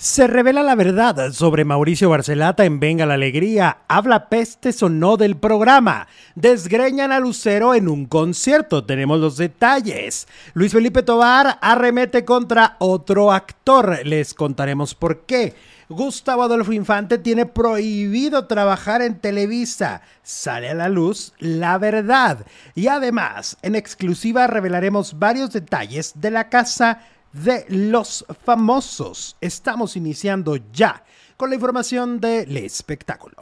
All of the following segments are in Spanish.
Se revela la verdad sobre Mauricio Barcelata en Venga la Alegría. Habla pestes o no del programa. Desgreñan a Lucero en un concierto. Tenemos los detalles. Luis Felipe Tobar arremete contra otro actor. Les contaremos por qué. Gustavo Adolfo Infante tiene prohibido trabajar en Televisa. Sale a la luz la verdad. Y además, en exclusiva revelaremos varios detalles de la casa de los famosos. Estamos iniciando ya con la información del espectáculo.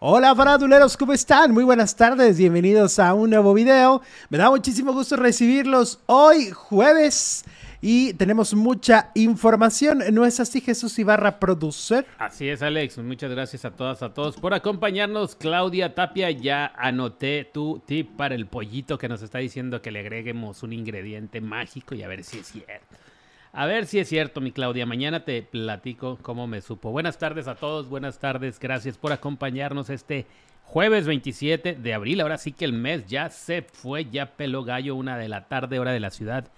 Hola faraduleros, ¿cómo están? Muy buenas tardes, bienvenidos a un nuevo video. Me da muchísimo gusto recibirlos hoy jueves y tenemos mucha información. ¿No es así, Jesús Ibarra, producer? Así es, Alex. Muchas gracias a todas, a todos por acompañarnos. Claudia Tapia, ya anoté tu tip para el pollito que nos está diciendo que le agreguemos un ingrediente mágico y a ver si es cierto. A ver si es cierto, mi Claudia. Mañana te platico cómo me supo. Buenas tardes a todos, buenas tardes. Gracias por acompañarnos este jueves 27 de abril. Ahora sí que el mes ya se fue, ya peló gallo, una de la tarde, hora de la ciudad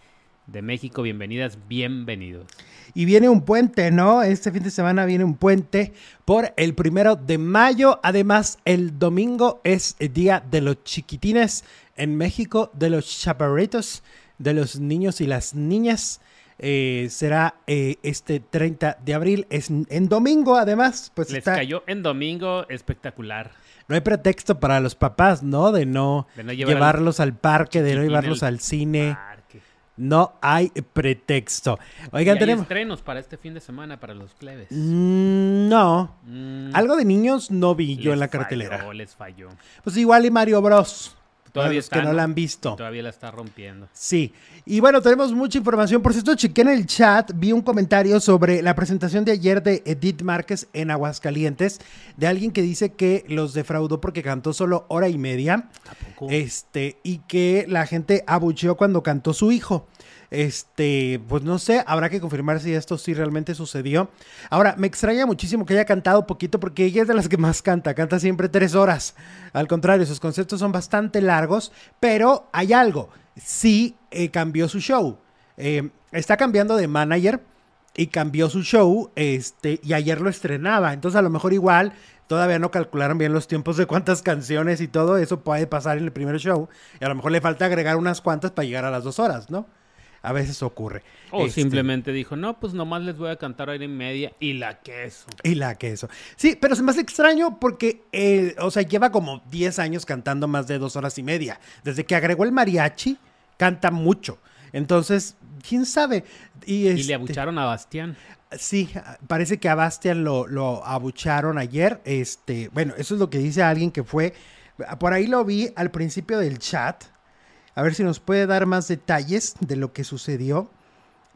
de México. Bienvenidas, bienvenidos. Y viene un puente, ¿no? Este fin de semana viene un puente por el primero de mayo. Además, el domingo es el día de los chiquitines en México, de los chaparritos, de los niños y las niñas. Eh, será eh, este 30 de abril. Es en domingo, además. Pues Les cayó en domingo espectacular. No hay pretexto para los papás, ¿no? De no, llevarlos al parque, de no llevarlos al cine. No hay pretexto. Oigan, tenemos. estrenos para este fin de semana para los plebes? Mm, no. Mm. Algo de niños no vi yo en la cartelera. Falló, les falló. Pues igual y Mario Bros. Todavía está, que no, la han visto. Todavía la está rompiendo. Sí. Y bueno, tenemos mucha información. Por cierto, chequé en el chat, vi un comentario sobre la presentación de ayer de Edith Márquez en Aguascalientes, de alguien que dice que los defraudó porque cantó solo hora y media. Este, y que la gente abucheó cuando cantó su hijo. Este, pues no sé, habrá que confirmar si esto sí realmente sucedió. Ahora, me extraña muchísimo que haya cantado poquito porque ella es de las que más canta, canta siempre tres horas. Al contrario, sus conceptos son bastante largos, pero hay algo, sí eh, cambió su show. Eh, está cambiando de manager y cambió su show, este, y ayer lo estrenaba. Entonces, a lo mejor igual todavía no calcularon bien los tiempos de cuántas canciones y todo eso puede pasar en el primer show. Y a lo mejor le falta agregar unas cuantas para llegar a las dos horas, ¿no? A veces ocurre. O este, simplemente dijo, no, pues nomás les voy a cantar hora y media y la queso. Y la queso. Sí, pero se me hace extraño porque, eh, o sea, lleva como 10 años cantando más de dos horas y media. Desde que agregó el mariachi, canta mucho. Entonces, quién sabe. Y, le este, abucharon a Bastián. Sí, parece que a Bastián lo, lo abucharon ayer. Este, bueno, eso es lo que dice alguien que fue. Por ahí lo vi al principio del chat a ver si nos puede dar más detalles de lo que sucedió.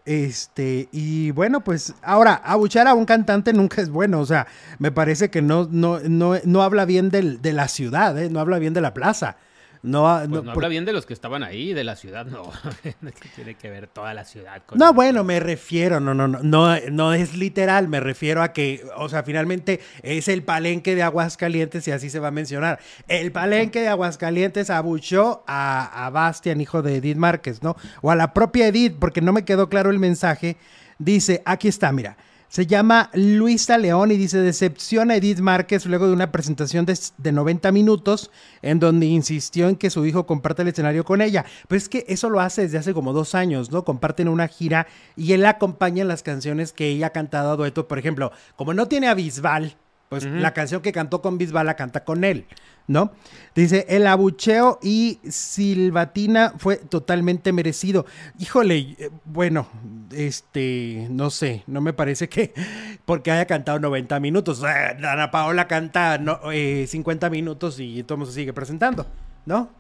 Este, y bueno, pues ahora, abuchar a un cantante nunca es bueno, o sea, me parece que no, no, no, no habla bien de la ciudad, ¿eh? no habla bien de la plaza. No, pues no, habla bien de los que estaban ahí, de la ciudad, no. Tiene que ver toda la ciudad. no, bueno, me refiero, no, no, no, no, no es literal, me refiero a que, o sea, finalmente es el palenque de Aguascalientes y así se va a mencionar. El palenque de Aguascalientes abuchó a, a Bastian, hijo de Edith Márquez, ¿no? O a la propia Edith, porque no me quedó claro el mensaje. Dice, aquí está, mira. Se llama Luisa León y dice decepción a Edith Márquez luego de una presentación de, 90 minutos en donde insistió en que su hijo comparte el escenario con ella. Pues es que eso lo hace desde hace como dos años, ¿no? Comparten una gira y él acompaña las canciones que ella ha cantado a dueto. Por ejemplo, como no tiene a Bisbal, pues la canción que cantó con Bisbal la canta con él. ¿no? Dice, el abucheo y silbatina fue totalmente merecido. Híjole, eh, bueno, este, no sé, no me parece que porque haya cantado 90 minutos. Ana Paola canta no, 50 eh, minutos y todo se sigue presentando, ¿no?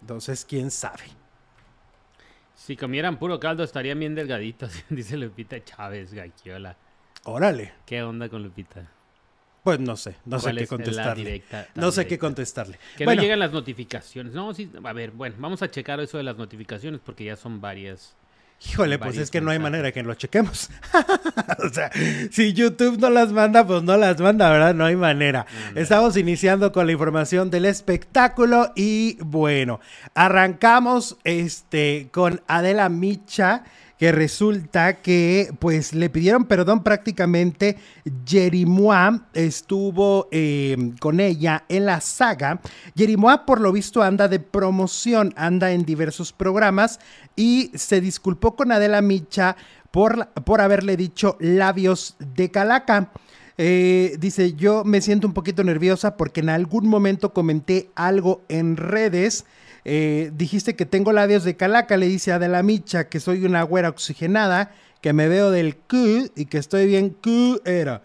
Entonces, quién sabe. Si comieran puro caldo estarían bien delgaditos, dice Lupita Chávez, Gaquiola. Órale. ¿Qué onda con Lupita? Pues no sé, no sé qué contestarle. no sé qué contestarle. Que no llegan las notificaciones. No, sí, a ver, bueno, vamos a checar eso de las notificaciones porque ya son varias. Híjole, pues es que no hay manera de que lo chequemos. o sea, si YouTube no las manda, pues no las manda, ¿verdad? No hay manera. Estamos iniciando con la información del espectáculo y bueno, arrancamos este con Adela Micha que resulta que pues le pidieron perdón prácticamente. Jerimois estuvo eh, con ella en la saga. Jerimois por lo visto anda de promoción, anda en diversos programas y se disculpó con Adela Micha por, por haberle dicho labios de calaca. Eh, dice, yo me siento un poquito nerviosa porque en algún momento comenté algo en redes eh, dijiste que tengo labios de calaca, le dice Adela Micha, que soy una güera oxigenada, que me veo del Q y que estoy bien Q era.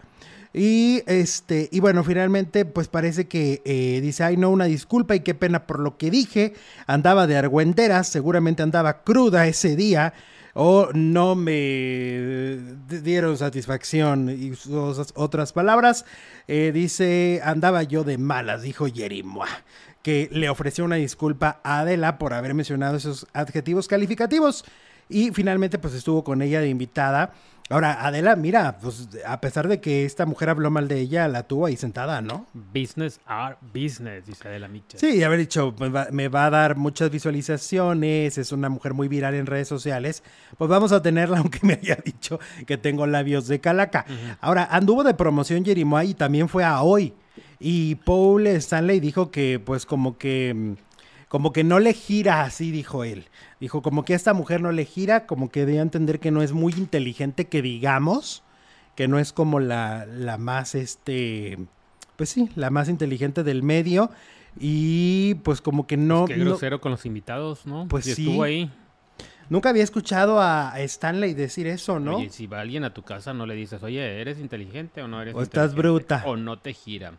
Y este, y bueno, finalmente, pues parece que eh, dice, ay no, una disculpa y qué pena por lo que dije. Andaba de argüenderas, seguramente andaba cruda ese día. O no me dieron satisfacción. Y otras palabras, eh, dice, andaba yo de malas, dijo Jerimois que le ofreció una disculpa a Adela por haber mencionado esos adjetivos calificativos. Y finalmente, pues estuvo con ella de invitada. Ahora, Adela, mira, pues a pesar de que esta mujer habló mal de ella, la tuvo ahí sentada, ¿no? Business are business, dice Adela Mitchell. Sí, haber dicho, me va, me va, a dar muchas visualizaciones, es una mujer muy viral en redes sociales, pues vamos a tenerla, aunque me haya dicho que tengo labios de calaca. Ahora, anduvo de promoción Jerimoy y también fue a hoy. Y Paul Stanley dijo que, pues, como que, como que no le gira así, dijo él. Dijo, como que a esta mujer no le gira, como que debe entender que no es muy inteligente, que digamos, que no es como la, la más, este, pues sí, la más inteligente del medio. Y pues como que no... Pues qué grosero con los invitados, ¿no? Pues sí. Estuvo ahí. Nunca había escuchado a Stanley decir eso, ¿no? Oye, si va alguien a tu casa, no le dices, oye, ¿eres inteligente o no eres O estás bruta. O no te gira.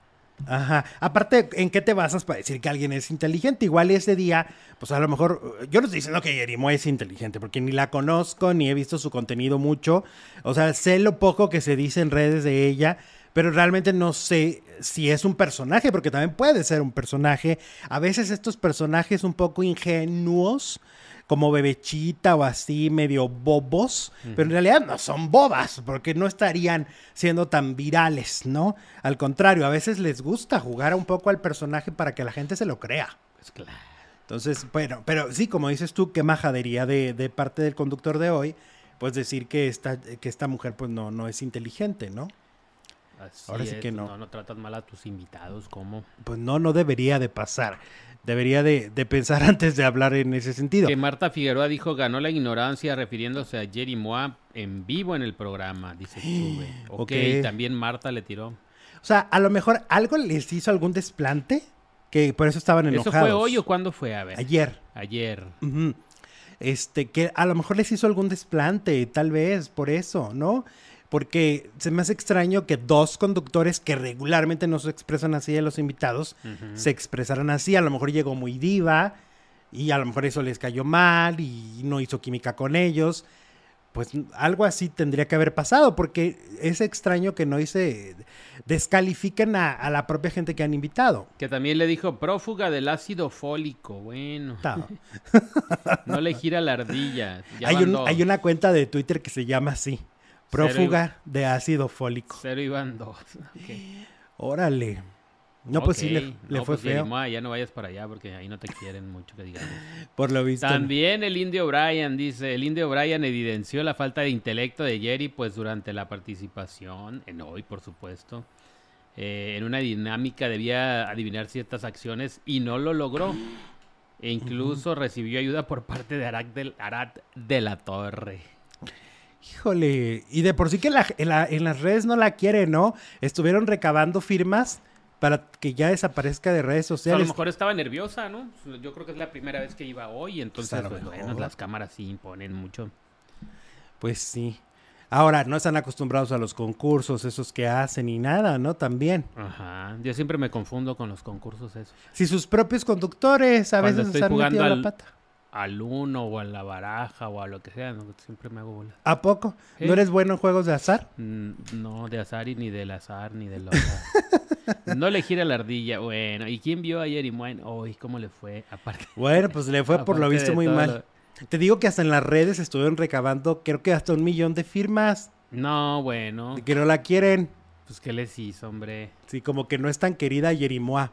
Ajá. Aparte, ¿en qué te basas para decir que alguien es inteligente? Igual ese día, pues a lo mejor, yo no estoy diciendo que Yerimo es inteligente, porque ni la conozco, ni he visto su contenido mucho. O sea, sé lo poco que se dice en redes de ella, pero realmente no sé si es un personaje, porque también puede ser un personaje. A veces estos personajes un poco ingenuos como bebechita o así, medio bobos, pero en realidad no son bobas, porque no estarían siendo tan virales, ¿no? Al contrario, a veces les gusta jugar un poco al personaje para que la gente se lo crea. Pues claro. Entonces, bueno, pero sí, como dices tú, qué majadería de, de parte del conductor de hoy, pues decir que esta, que esta mujer pues no, no es inteligente, ¿no? Así Ahora sí que no. no. No tratas mal a tus invitados, ¿cómo? Pues no, no debería de pasar debería de, pensar antes de hablar en ese sentido. Que Marta Figueroa dijo ganó la ignorancia refiriéndose a Jerry Moa en vivo en el programa, dice tú, Ok, también Marta le tiró. O sea, a lo mejor algo les hizo algún desplante, que por eso estaban enojados. ¿Eso fue hoy o cuándo fue? A ver. Ayer. Ayer. Este, que a lo mejor les hizo algún desplante, tal vez, por eso, ¿no? Porque se me hace extraño que dos conductores que regularmente no se expresan así a los invitados se expresaran así. A lo mejor llegó muy diva y a lo mejor eso les cayó mal y no hizo química con ellos. Pues algo así tendría que haber pasado, porque es extraño que no hice descalifiquen a, la propia gente que han invitado. Que también le dijo prófuga del ácido fólico. Bueno, no le gira la ardilla. Hay, hay una cuenta de Twitter que se llama así. Prófuga de ácido fólico. Cero iban dos. Órale. No, pues sí, le, fue pues feo. Ya, no vayas para allá porque ahí no te quieren mucho, que digamos. Por lo visto. También el indio Brian dice, el indio Brian evidenció la falta de intelecto de Jerry pues durante la participación, en hoy por supuesto. Eh, en una dinámica debía adivinar ciertas acciones y no lo logró. E incluso recibió ayuda por parte de Arad de la Torre. Híjole, y de por sí que en, las redes no la quiere, ¿no? Estuvieron recabando firmas para que ya desaparezca de redes sociales. a lo mejor estaba nerviosa, ¿no? Yo creo que es la primera vez que iba hoy, entonces, pues, bueno, las cámaras sí imponen mucho. Pues sí. Ahora, no están acostumbrados a los concursos, esos que hacen y nada, ¿no? También. Ajá. Yo siempre me confundo con los concursos esos. Si sus propios conductores a veces están metido la pata al uno o a la baraja o a lo que sea, siempre me hago bolas. ¿A poco? ¿No eres bueno en juegos de azar? Mm, no, de azar y ni del azar ni del azar. no le gira la ardilla. Bueno, ¿y quién vio ayer y bueno, cómo le fue? Aparte. Bueno, pues le fue por lo visto muy mal. Te digo que hasta en las redes estuvieron recabando, creo que hasta un millón de firmas. No, bueno. que no la quieren. Pues, ¿qué les hizo, hombre? Sí, como que no es tan querida Yerimoa.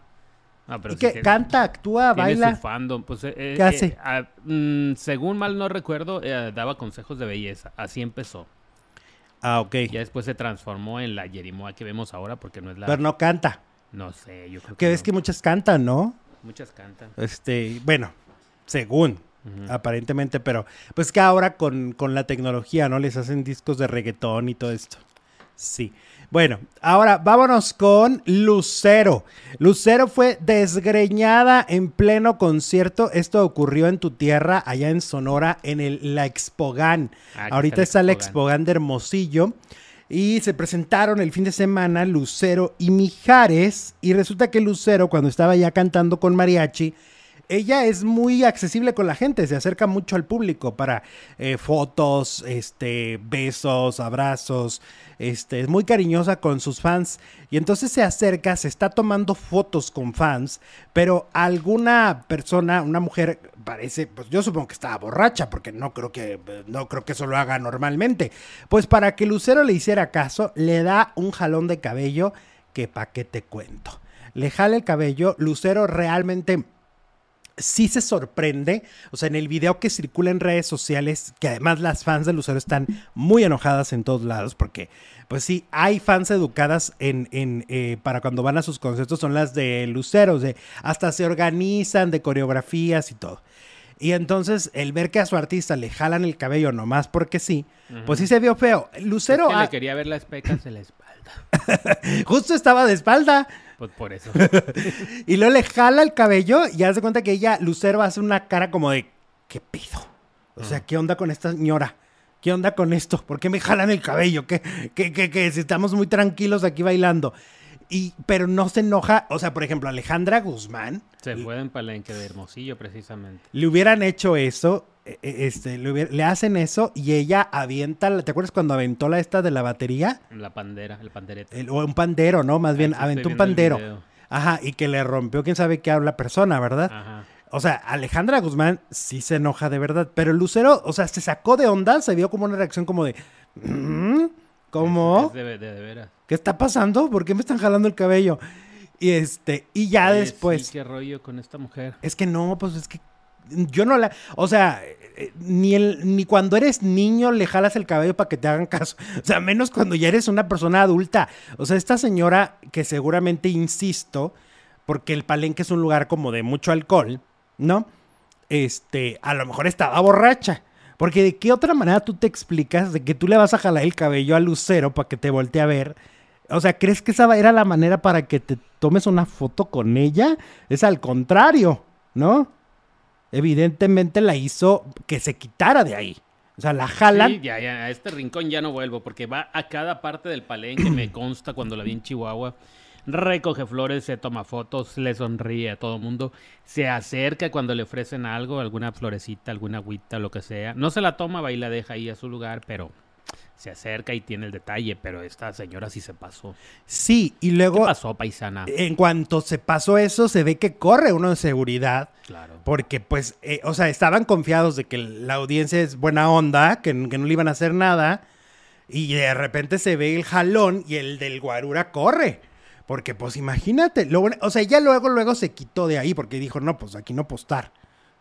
Ah, pero ¿Y sí qué? tiene- ¿Canta, actúa, baila? su fandom. Pues, eh, eh, ¿Qué hace? eh, ah, mm, según mal no recuerdo, eh, daba consejos de belleza. Así empezó. Ah, ok. Ya después se transformó en la Yerimoa que vemos ahora porque no es la... Pero no canta. No sé, yo creo Que que ves no. que muchas cantan, ¿no? Muchas cantan. Este, bueno, según, aparentemente, pero pues que ahora con, con la tecnología, ¿no? Les hacen discos de reggaetón y todo esto. Sí. Bueno, ahora vámonos con Lucero. Lucero fue desgreñada en pleno concierto. Esto ocurrió en tu tierra, allá en Sonora, en el, la Expogan. Ah, Ahorita está la. Expogan de Hermosillo. Y se presentaron el fin de semana Lucero y Mijares. Y resulta que Lucero, cuando estaba ya cantando con mariachi, ella es muy accesible con la gente, se acerca mucho al público para eh, fotos, este, besos, abrazos, este, es muy cariñosa con sus fans y entonces se acerca, se está tomando fotos con fans, pero alguna persona, una mujer, parece, pues yo supongo que estaba borracha porque no creo que, no creo que eso lo haga normalmente, pues para que Lucero le hiciera caso, le da un jalón de cabello que pa' qué te cuento. Le jala el cabello, Lucero realmente sí se sorprende, o sea, en el video que circula en redes sociales, que además las fans de Lucero están muy enojadas en todos lados, porque, pues sí, hay fans educadas en, en, eh, para cuando van a sus conciertos, son las de Lucero, de, hasta se organizan de coreografías y todo. Y entonces, el ver que a su artista le jalan el cabello nomás porque sí, pues sí se vio feo. Lucero Es que ah, le quería ver las pecas de la espalda. justo estaba de espalda. Pues por eso. Y luego le jala el cabello y hace cuenta que ella, Lucero, hace una cara como de, ¿qué pido? O sea, ¿qué onda con esta señora? ¿Qué onda con esto? ¿Por qué me jalan el cabello? ¿Qué, qué, qué, qué? Si estamos muy tranquilos aquí bailando. Y, pero no se enoja, o sea, por ejemplo, Alejandra Guzmán, Se fue en Palenque de Hermosillo, precisamente. le hubieran hecho eso, este, le, le hacen eso y ella avienta, ¿te acuerdas cuando aventó la esta de la batería? La pandera, el panderete. El- o un pandero, ¿no? Más bien, aventó un pandero. Ajá, y que le rompió quién sabe qué habla persona, ¿verdad? Ajá. O sea, Alejandra Guzmán sí se enoja de verdad, pero Lucero, o sea, se sacó de onda, se vio como una reacción como de, "¿Mm? ¿cómo? Es de, de- de veras. ¿Qué está pasando? ¿Por qué me están jalando el cabello? Y este, y ya Oye, después, sí, qué rollo con esta mujer. es que no, pues es que yo no la, o sea, eh, ni el, ni cuando eres niño le jalas el cabello para que te hagan caso, o sea, menos cuando ya eres una persona adulta. O sea, esta señora que seguramente insisto, porque el palenque es un lugar como de mucho alcohol, ¿no? Este, a lo mejor estaba borracha. Porque de qué otra manera tú te explicas de que tú le vas a jalar el cabello a Lucero para que te voltee a ver. O sea, ¿crees que esa era la manera para que te tomes una foto con ella? Es al contrario, ¿no? Evidentemente la hizo que se quitara de ahí. O sea, la jalan. Sí, ya, ya, a este rincón ya no vuelvo porque va a cada parte del palenque, me consta cuando la vi en Chihuahua. Recoge flores, se toma fotos, le sonríe a todo mundo, se acerca cuando le ofrecen algo, alguna florecita, alguna agüita, lo que sea. No se la toma, va y la deja ahí a su lugar, pero se acerca y tiene el detalle. Pero esta señora sí se pasó. Sí, y ¿Qué luego, pasó, paisana? en cuanto se pasó eso, se ve que corre uno de seguridad. Claro. Porque, pues, eh, o sea, estaban confiados de que la audiencia es buena onda, que, que no le iban a hacer nada. Y de repente se ve el jalón y el del guarura corre. Porque, pues, imagínate. lo o sea, ya luego, luego se quitó de ahí porque dijo, no, pues aquí no postar.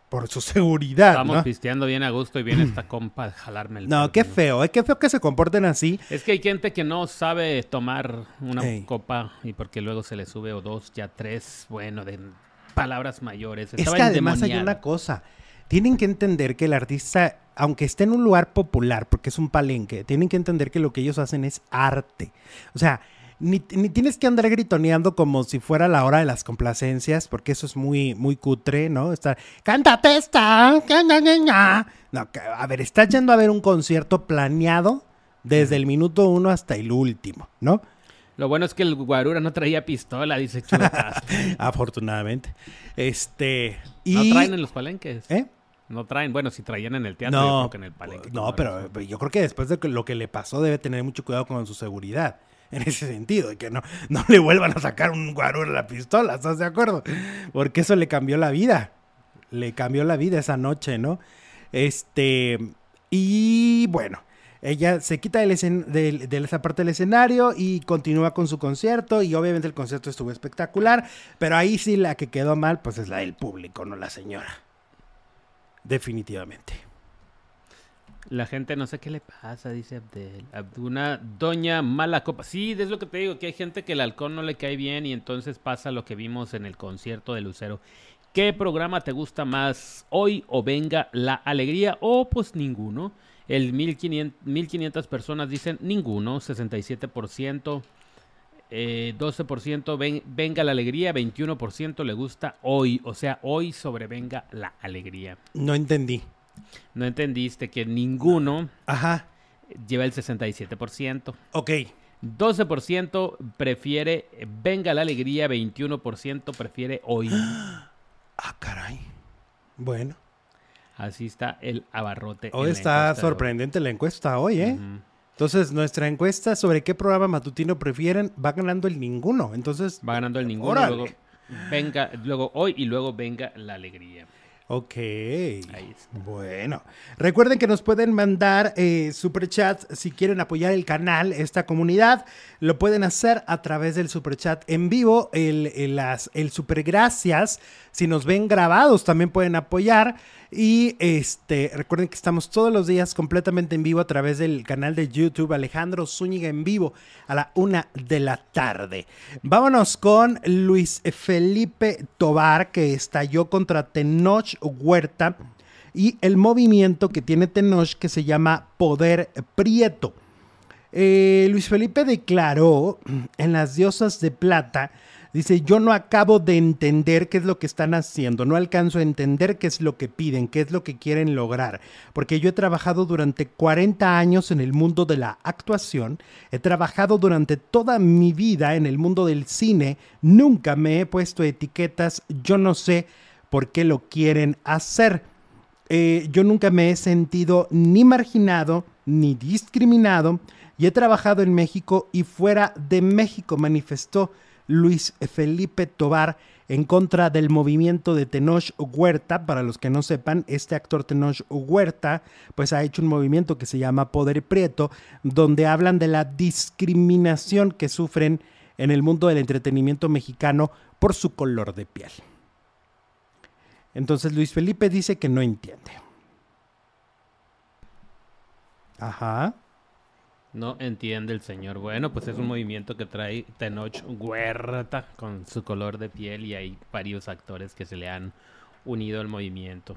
Por su seguridad, Estamos ¿no? pisteando bien a gusto y viene esta compa a jalarme el No, qué feo, ¿eh? Qué feo que se comporten así. Es que hay gente que no sabe tomar una Ey. copa y porque luego se le sube o dos, ya tres, bueno, de palabras mayores. Es Estaba que además hay una cosa. Tienen que entender que el artista, aunque esté en un lugar popular, porque es un palenque, tienen que entender que lo que ellos hacen es arte. O sea, ni, ni tienes que andar gritoneando como si fuera la hora de las complacencias, porque eso es muy, muy cutre, ¿no? Estar, cántate esta, ca, ca, ca, ca". No, a ver, estás yendo a ver un concierto planeado desde el minuto uno hasta el último, ¿no? Lo bueno es que el guarura no traía pistola, dice Chutas. Afortunadamente. Este. No Y, traen en los palenques. ¿Eh? No traen, bueno, si traían en el teatro, yo No, creo que en el palenque. no, pero yo creo que después de lo que le pasó debe tener mucho cuidado con su seguridad. En ese sentido, de que no, no le vuelvan a sacar un guarura a la pistola, ¿estás de acuerdo? Porque eso le cambió la vida. Le cambió la vida esa noche, ¿no? Este. Y bueno, Ella se quita del del- de, esa parte del escenario y continúa con su concierto y obviamente el concierto estuvo espectacular, pero ahí sí la que quedó mal pues es la del público, no la señora. Definitivamente. La gente no sé qué le pasa, dice Abdel. Abd- Una doña mala copa. Sí, es lo que te digo, que hay gente que el halcón no le cae bien y entonces pasa lo que vimos en el concierto de Lucero. ¿Qué programa te gusta más hoy o venga la alegría o pues ninguno? El 1500, 1500 personas dicen ninguno, 67%. eh, 12% ven- venga la alegría, 21% le gusta hoy, o sea, hoy sobrevenga la alegría. No entendí. No entendiste que ninguno Ajá, lleva el 67%. ok. 12% prefiere venga la alegría, 21% prefiere hoy. Ah, caray. Bueno, Así está el abarrote. hoy está hoy. sorprendente la encuesta hoy, ¿eh? Entonces, nuestra encuesta sobre qué programa matutino prefieren va ganando el ninguno. Entonces, Va ganando el ninguno, luego venga, luego hoy y luego venga la alegría. Ok. Ahí está. Bueno, recuerden que nos pueden mandar eh, superchat si quieren apoyar el canal, esta comunidad. Lo pueden hacer a través del superchat en vivo. El, el, las, el super gracias. Si nos ven grabados, también pueden apoyar. Y este, recuerden que estamos todos los días completamente en vivo a través del canal de YouTube Alejandro Zúñiga en vivo a la una de la tarde. Vámonos con Luis Felipe Tobar, que estalló contra Tenoch Huerta y el movimiento que tiene Tenoch que se llama Poder Prieto. Eh, Luis Felipe declaró en Las Diosas de Plata, dice, yo no acabo de entender qué es lo que están haciendo, no alcanzo a entender qué es lo que piden, qué es lo que quieren lograr, porque yo he trabajado durante 40 años en el mundo de la actuación, he trabajado durante toda mi vida en el mundo del cine, nunca me he puesto etiquetas, yo no sé por qué lo quieren hacer. Eh, yo nunca me he sentido ni marginado ni discriminado y he trabajado en México y fuera de México, manifestó Luis Felipe Tobar en contra del movimiento de Tenoch Huerta. Para los que no sepan, este actor Tenoch Huerta pues ha hecho un movimiento que se llama Poder Prieto, donde hablan de la discriminación que sufren en el mundo del entretenimiento mexicano por su color de piel. Entonces Luis Felipe dice que no entiende. Ajá. No entiende el señor. Bueno, pues es un movimiento que trae Tenoch Huerta con su color de piel y hay varios actores que se le han unido al movimiento.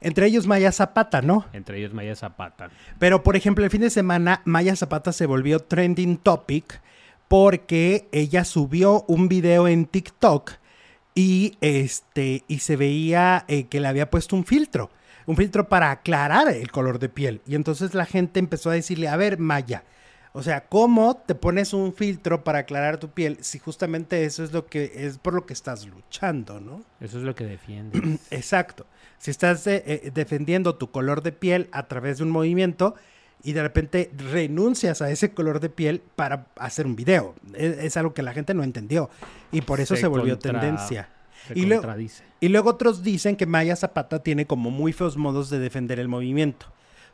Entre ellos Maya Zapata, ¿no? Entre ellos Maya Zapata. Pero por ejemplo, el fin de semana Maya Zapata se volvió trending topic porque ella subió un video en TikTok y este y se veía eh, que le había puesto un filtro, un filtro para aclarar el color de piel. Y entonces la gente empezó a decirle, a ver, Maya, o sea, ¿cómo te pones un filtro para aclarar tu piel si justamente eso es lo que es por lo que estás luchando, ¿no? Eso es lo que defiende. Exacto. Si estás eh, eh, defendiendo tu color de piel a través de un movimiento y de repente renuncias a ese color de piel para hacer un video, es, es algo que la gente no entendió y por eso se, Se volvió contra- tendencia. Se Y luego-. Y luego otros dicen que Maya Zapata tiene como muy feos modos de defender el movimiento.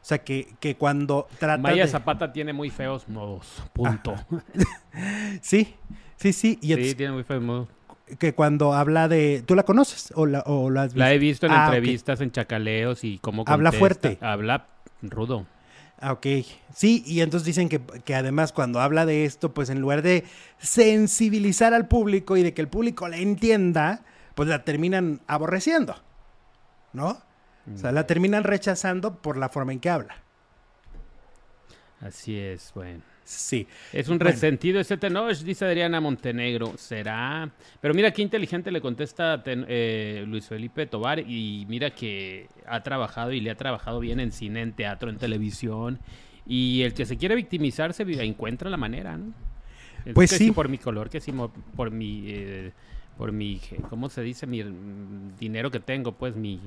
O sea, que, que cuando trata Maya de... Zapata tiene muy feos modos. Punto. Sí, sí, sí. Y Sí, tiene muy feos modos. que cuando habla de... ¿Tú la conoces o la, o la has visto? La he visto en Ah, entrevistas, en chacaleos y cómo Habla contesta. fuerte. Habla rudo. Ah, ok. Sí, y entonces dicen que, que además cuando habla de esto, pues en lugar de sensibilizar al público y de que el público la entienda, pues la terminan aborreciendo, ¿no? O sea, la terminan rechazando por la forma en que habla. Así es, bueno. Sí. Es un Bueno. resentido ese Tenoch, dice Adriana Montenegro. ¿Será? Pero mira qué inteligente le contesta Ten- eh, Luis Felipe Tobar y mira que ha trabajado y le ha trabajado bien en cine, en teatro, en televisión. Y el que se quiere victimizar se encuentra la manera, ¿no? Es Pues que sí. por mi color, que sí por mi... eh, por mi... ¿Cómo se dice? Mi mm, dinero que tengo, pues mi...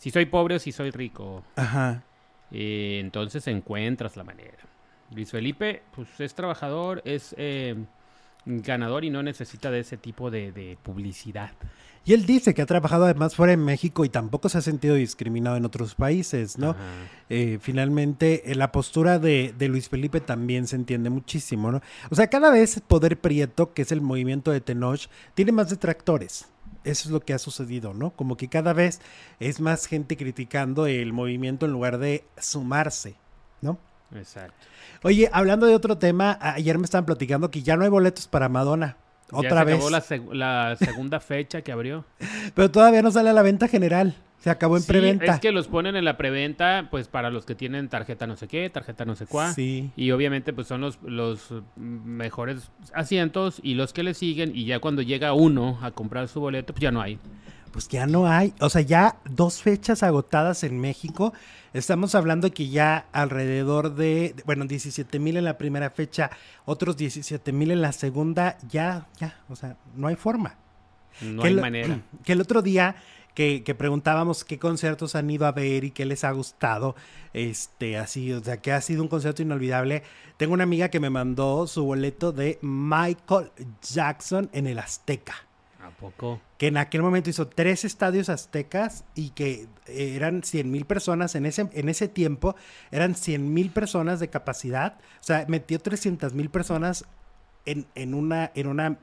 Si soy pobre o si soy rico. Ajá. Eh, entonces encuentras la manera. Luis Felipe, pues es trabajador, es, eh, ganador y no necesita de ese tipo de, de publicidad. Y él dice que ha trabajado además fuera de México y tampoco se ha sentido discriminado en otros países, ¿no? Eh, finalmente, eh, la postura de, de Luis Felipe también se entiende muchísimo, ¿no? O sea, cada vez Poder Prieto, que es el movimiento de Tenoch, tiene más detractores. Eso es lo que ha sucedido, ¿no? Como que cada vez es más gente criticando el movimiento en lugar de sumarse, ¿no? Exacto. Oye, hablando de otro tema, ayer me estaban platicando que ya no hay boletos para Madonna. Ya Otra se vez. acabó la, seg- la segunda fecha que abrió. Pero todavía no sale a la venta general. Se acabó en Sí, preventa. Es que los ponen en la preventa, pues para los que tienen tarjeta no sé qué, tarjeta no sé cuál. Sí. Y obviamente pues son los, los mejores asientos y los que le siguen y ya cuando llega uno a comprar su boleto, pues ya no hay. Pues ya no hay. O sea, ya dos fechas agotadas en México. Estamos hablando de que ya alrededor de, de- bueno, 17 mil en la primera fecha, otros 17 mil en la segunda. Ya, ya, o sea, no hay forma. No Que hay el- manera. Que el otro día que, que preguntábamos qué conciertos han ido a ver y qué les ha gustado, este, así, o sea, que ha sido un concierto inolvidable. Tengo una amiga que me mandó su boleto de Michael Jackson en el Azteca ¿A poco? que en aquel momento hizo tres estadios aztecas y que eran 100 mil personas en ese, en ese tiempo, eran 100 mil personas de capacidad, o sea, metió 300 mil personas en, en, una, en una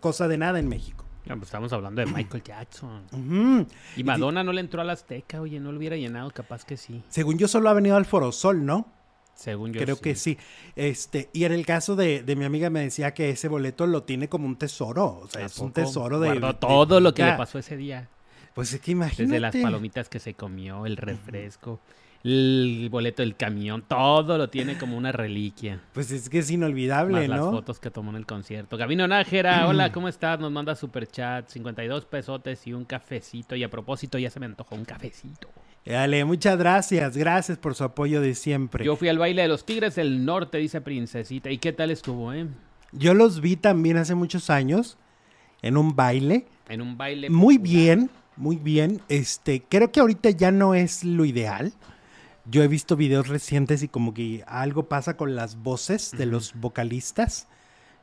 cosa de nada en México. Pues estamos hablando de Michael Jackson. Y Madonna no le entró al Azteca, oye, no lo hubiera llenado, capaz que sí. Según yo solo ha venido al Forosol, ¿no? Según yo Creo que sí. Este, y en el caso de, de mi amiga me decía que ese boleto lo tiene como un tesoro, o sea, ¿A es un tesoro de... Guardó de todo lo que le pasó ese día. Pues es que imagínate. Desde las palomitas que se comió, el refresco, el boleto del camión, todo lo tiene como una reliquia. Pues es que es inolvidable, Más las ¿no? fotos que tomó en el concierto. Gabino Nájera, hola, ¿cómo estás? Nos manda super chat, 52 pesotes y un cafecito. Y a propósito, ya se me antojó un cafecito. Dale, muchas gracias, gracias por su apoyo de siempre. Yo Yo, fui al baile de los Tigres del Norte, dice Princesita. ¿Y qué tal estuvo, eh? los vi también hace muchos años en un baile. En un baile. Muy popular. bien, muy bien. Este, creo que ahorita ya no es lo ideal. Yo he visto videos recientes y como que algo pasa con las voces de los vocalistas.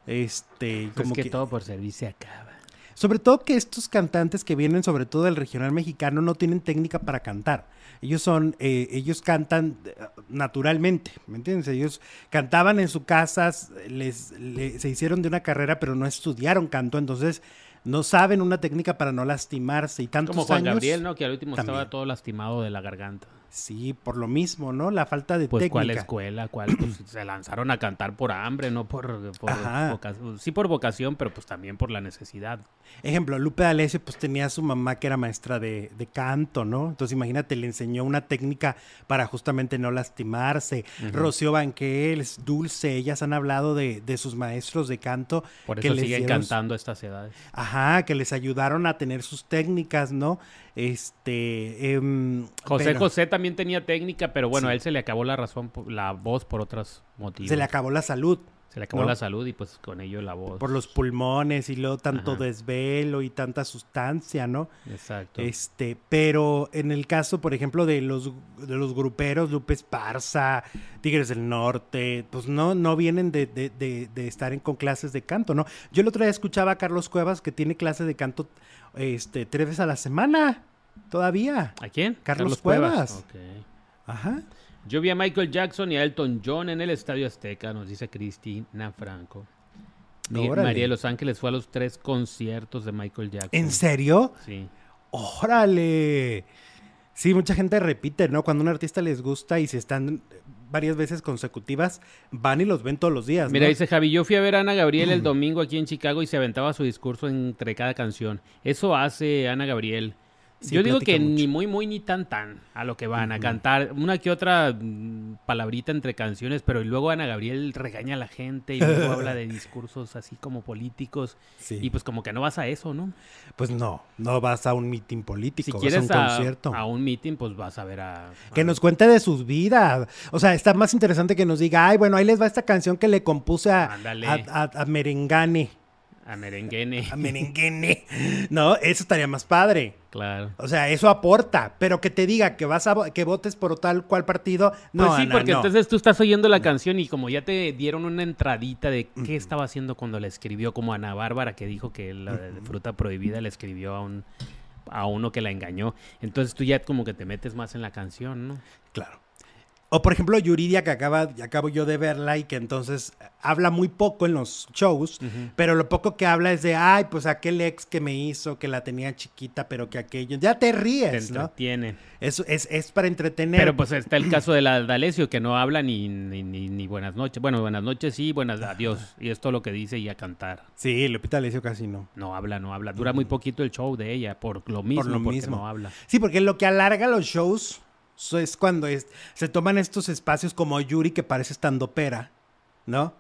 Este, Pues como que, que, todo por servir se acaba. sobre todo que estos cantantes que vienen sobre todo del regional mexicano no tienen técnica para cantar. Ellos son, eh, ellos cantan eh, naturalmente, ¿me entiendes? Ellos cantaban en su casa, les, le- se hicieron de una carrera, pero no estudiaron canto, entonces no saben una técnica para no lastimarse y tantos Como Juan años. Gabriel, ¿no? Que al último estaba todo lastimado de la garganta. Sí, por lo mismo, ¿no? La falta de Pues, técnica. ¿cuál escuela? ¿Cuál? Pues, se lanzaron a cantar por hambre, no por, por vocación. Sí por vocación, pero pues también por la necesidad. Ejemplo, Lupe D'Alessio pues tenía a su mamá que era maestra de, de canto, ¿no? Entonces imagínate, le enseñó una técnica para justamente no lastimarse. Rocío Banquels, Dulce, ellas han hablado de, de sus maestros de canto. Por que eso siguen dieron- cantando a estas edades. Ajá, que les ayudaron a tener sus técnicas, ¿no? Este... em, José pero José también tenía técnica, pero bueno, Sí. a él se le acabó la razón, la voz por otros motivos. Se le acabó la salud Se le acabó ¿no? la salud y pues con ello la voz. por los pulmones y luego tanto Ajá. desvelo y tanta sustancia, ¿no? Exacto. Este, pero en el caso, por ejemplo, de los, de los gruperos, Lupe Esparza, Tigres del Norte, pues no, no vienen de, de- de- de estar en, con clases de canto, ¿no? Yo el otro día escuchaba a Carlos Cuevas que tiene clase de canto este, tres veces a la semana, todavía. ¿A quién? Carlos Cuevas. Ajá. Yo vi a Michael Jackson y a Elton John en el Estadio Azteca, nos dice Cristina Franco. Mi- Órale. María de Los Ángeles fue a los tres conciertos de Michael Jackson. ¿En serio? Sí. ¡Órale! Sí, mucha gente repite, ¿no? Cuando a un artista les gusta y si están varias veces consecutivas, van y los ven todos los días. Mira, ¿no? dice Javi, yo fui a ver a Ana Gabriel el domingo aquí en Chicago y se aventaba su discurso entre cada canción. Eso hace Ana Gabriel. Sí, yo digo que mucho. ni muy, muy, ni tan, tan a lo que van a cantar. Una que otra mm, palabrita entre canciones, pero luego Ana Gabriel regaña a la gente y luego habla de discursos así como políticos. Sí. Y pues como que no vas a eso, ¿no? Pues no, no vas a un mitin Si político, vas quieres a un a, concierto. a un meeting, pues vas a ver a... Que nos cuente de sus vidas. O sea, está más interesante que nos diga, ay, bueno, ahí les va esta canción que le compuse a, Ándale. a, a- a Merengane. A merenguene. A merenguene. No, eso estaría más padre. Claro. O sea, eso aporta, pero que te diga que vas a que votes por tal cual partido, no, pues sí, Ana, porque no. entonces tú estás oyendo la canción y como ya te dieron una entradita de qué estaba haciendo cuando la escribió, como Ana Bárbara que dijo que la de fruta prohibida la escribió a un a uno que la engañó. Entonces tú ya como que te metes más en la canción, ¿no? Claro. O por ejemplo, Yuridia, que acaba, acabo yo de verla y que entonces habla muy poco en los shows, pero lo poco que habla es de, ay, pues aquel ex que me hizo, que la tenía chiquita, pero que aquello. Ya te Te ríes, ¿no? entretiene. Eso es, es para entretener. Pero pues está el caso de la D'Alessio que no habla ni, ni, ni, ni buenas noches. Bueno, buenas noches sí, buenas adiós. Y es todo lo que dice y a cantar. Sí, Lupita D'Alessio casi no. No habla, no habla. Dura muy poquito el show de ella por lo mismo, lo porque mismo. no habla. Sí, porque lo que alarga los shows so- es cuando es- se toman estos espacios como Yuri, que parece estando pera, ¿no?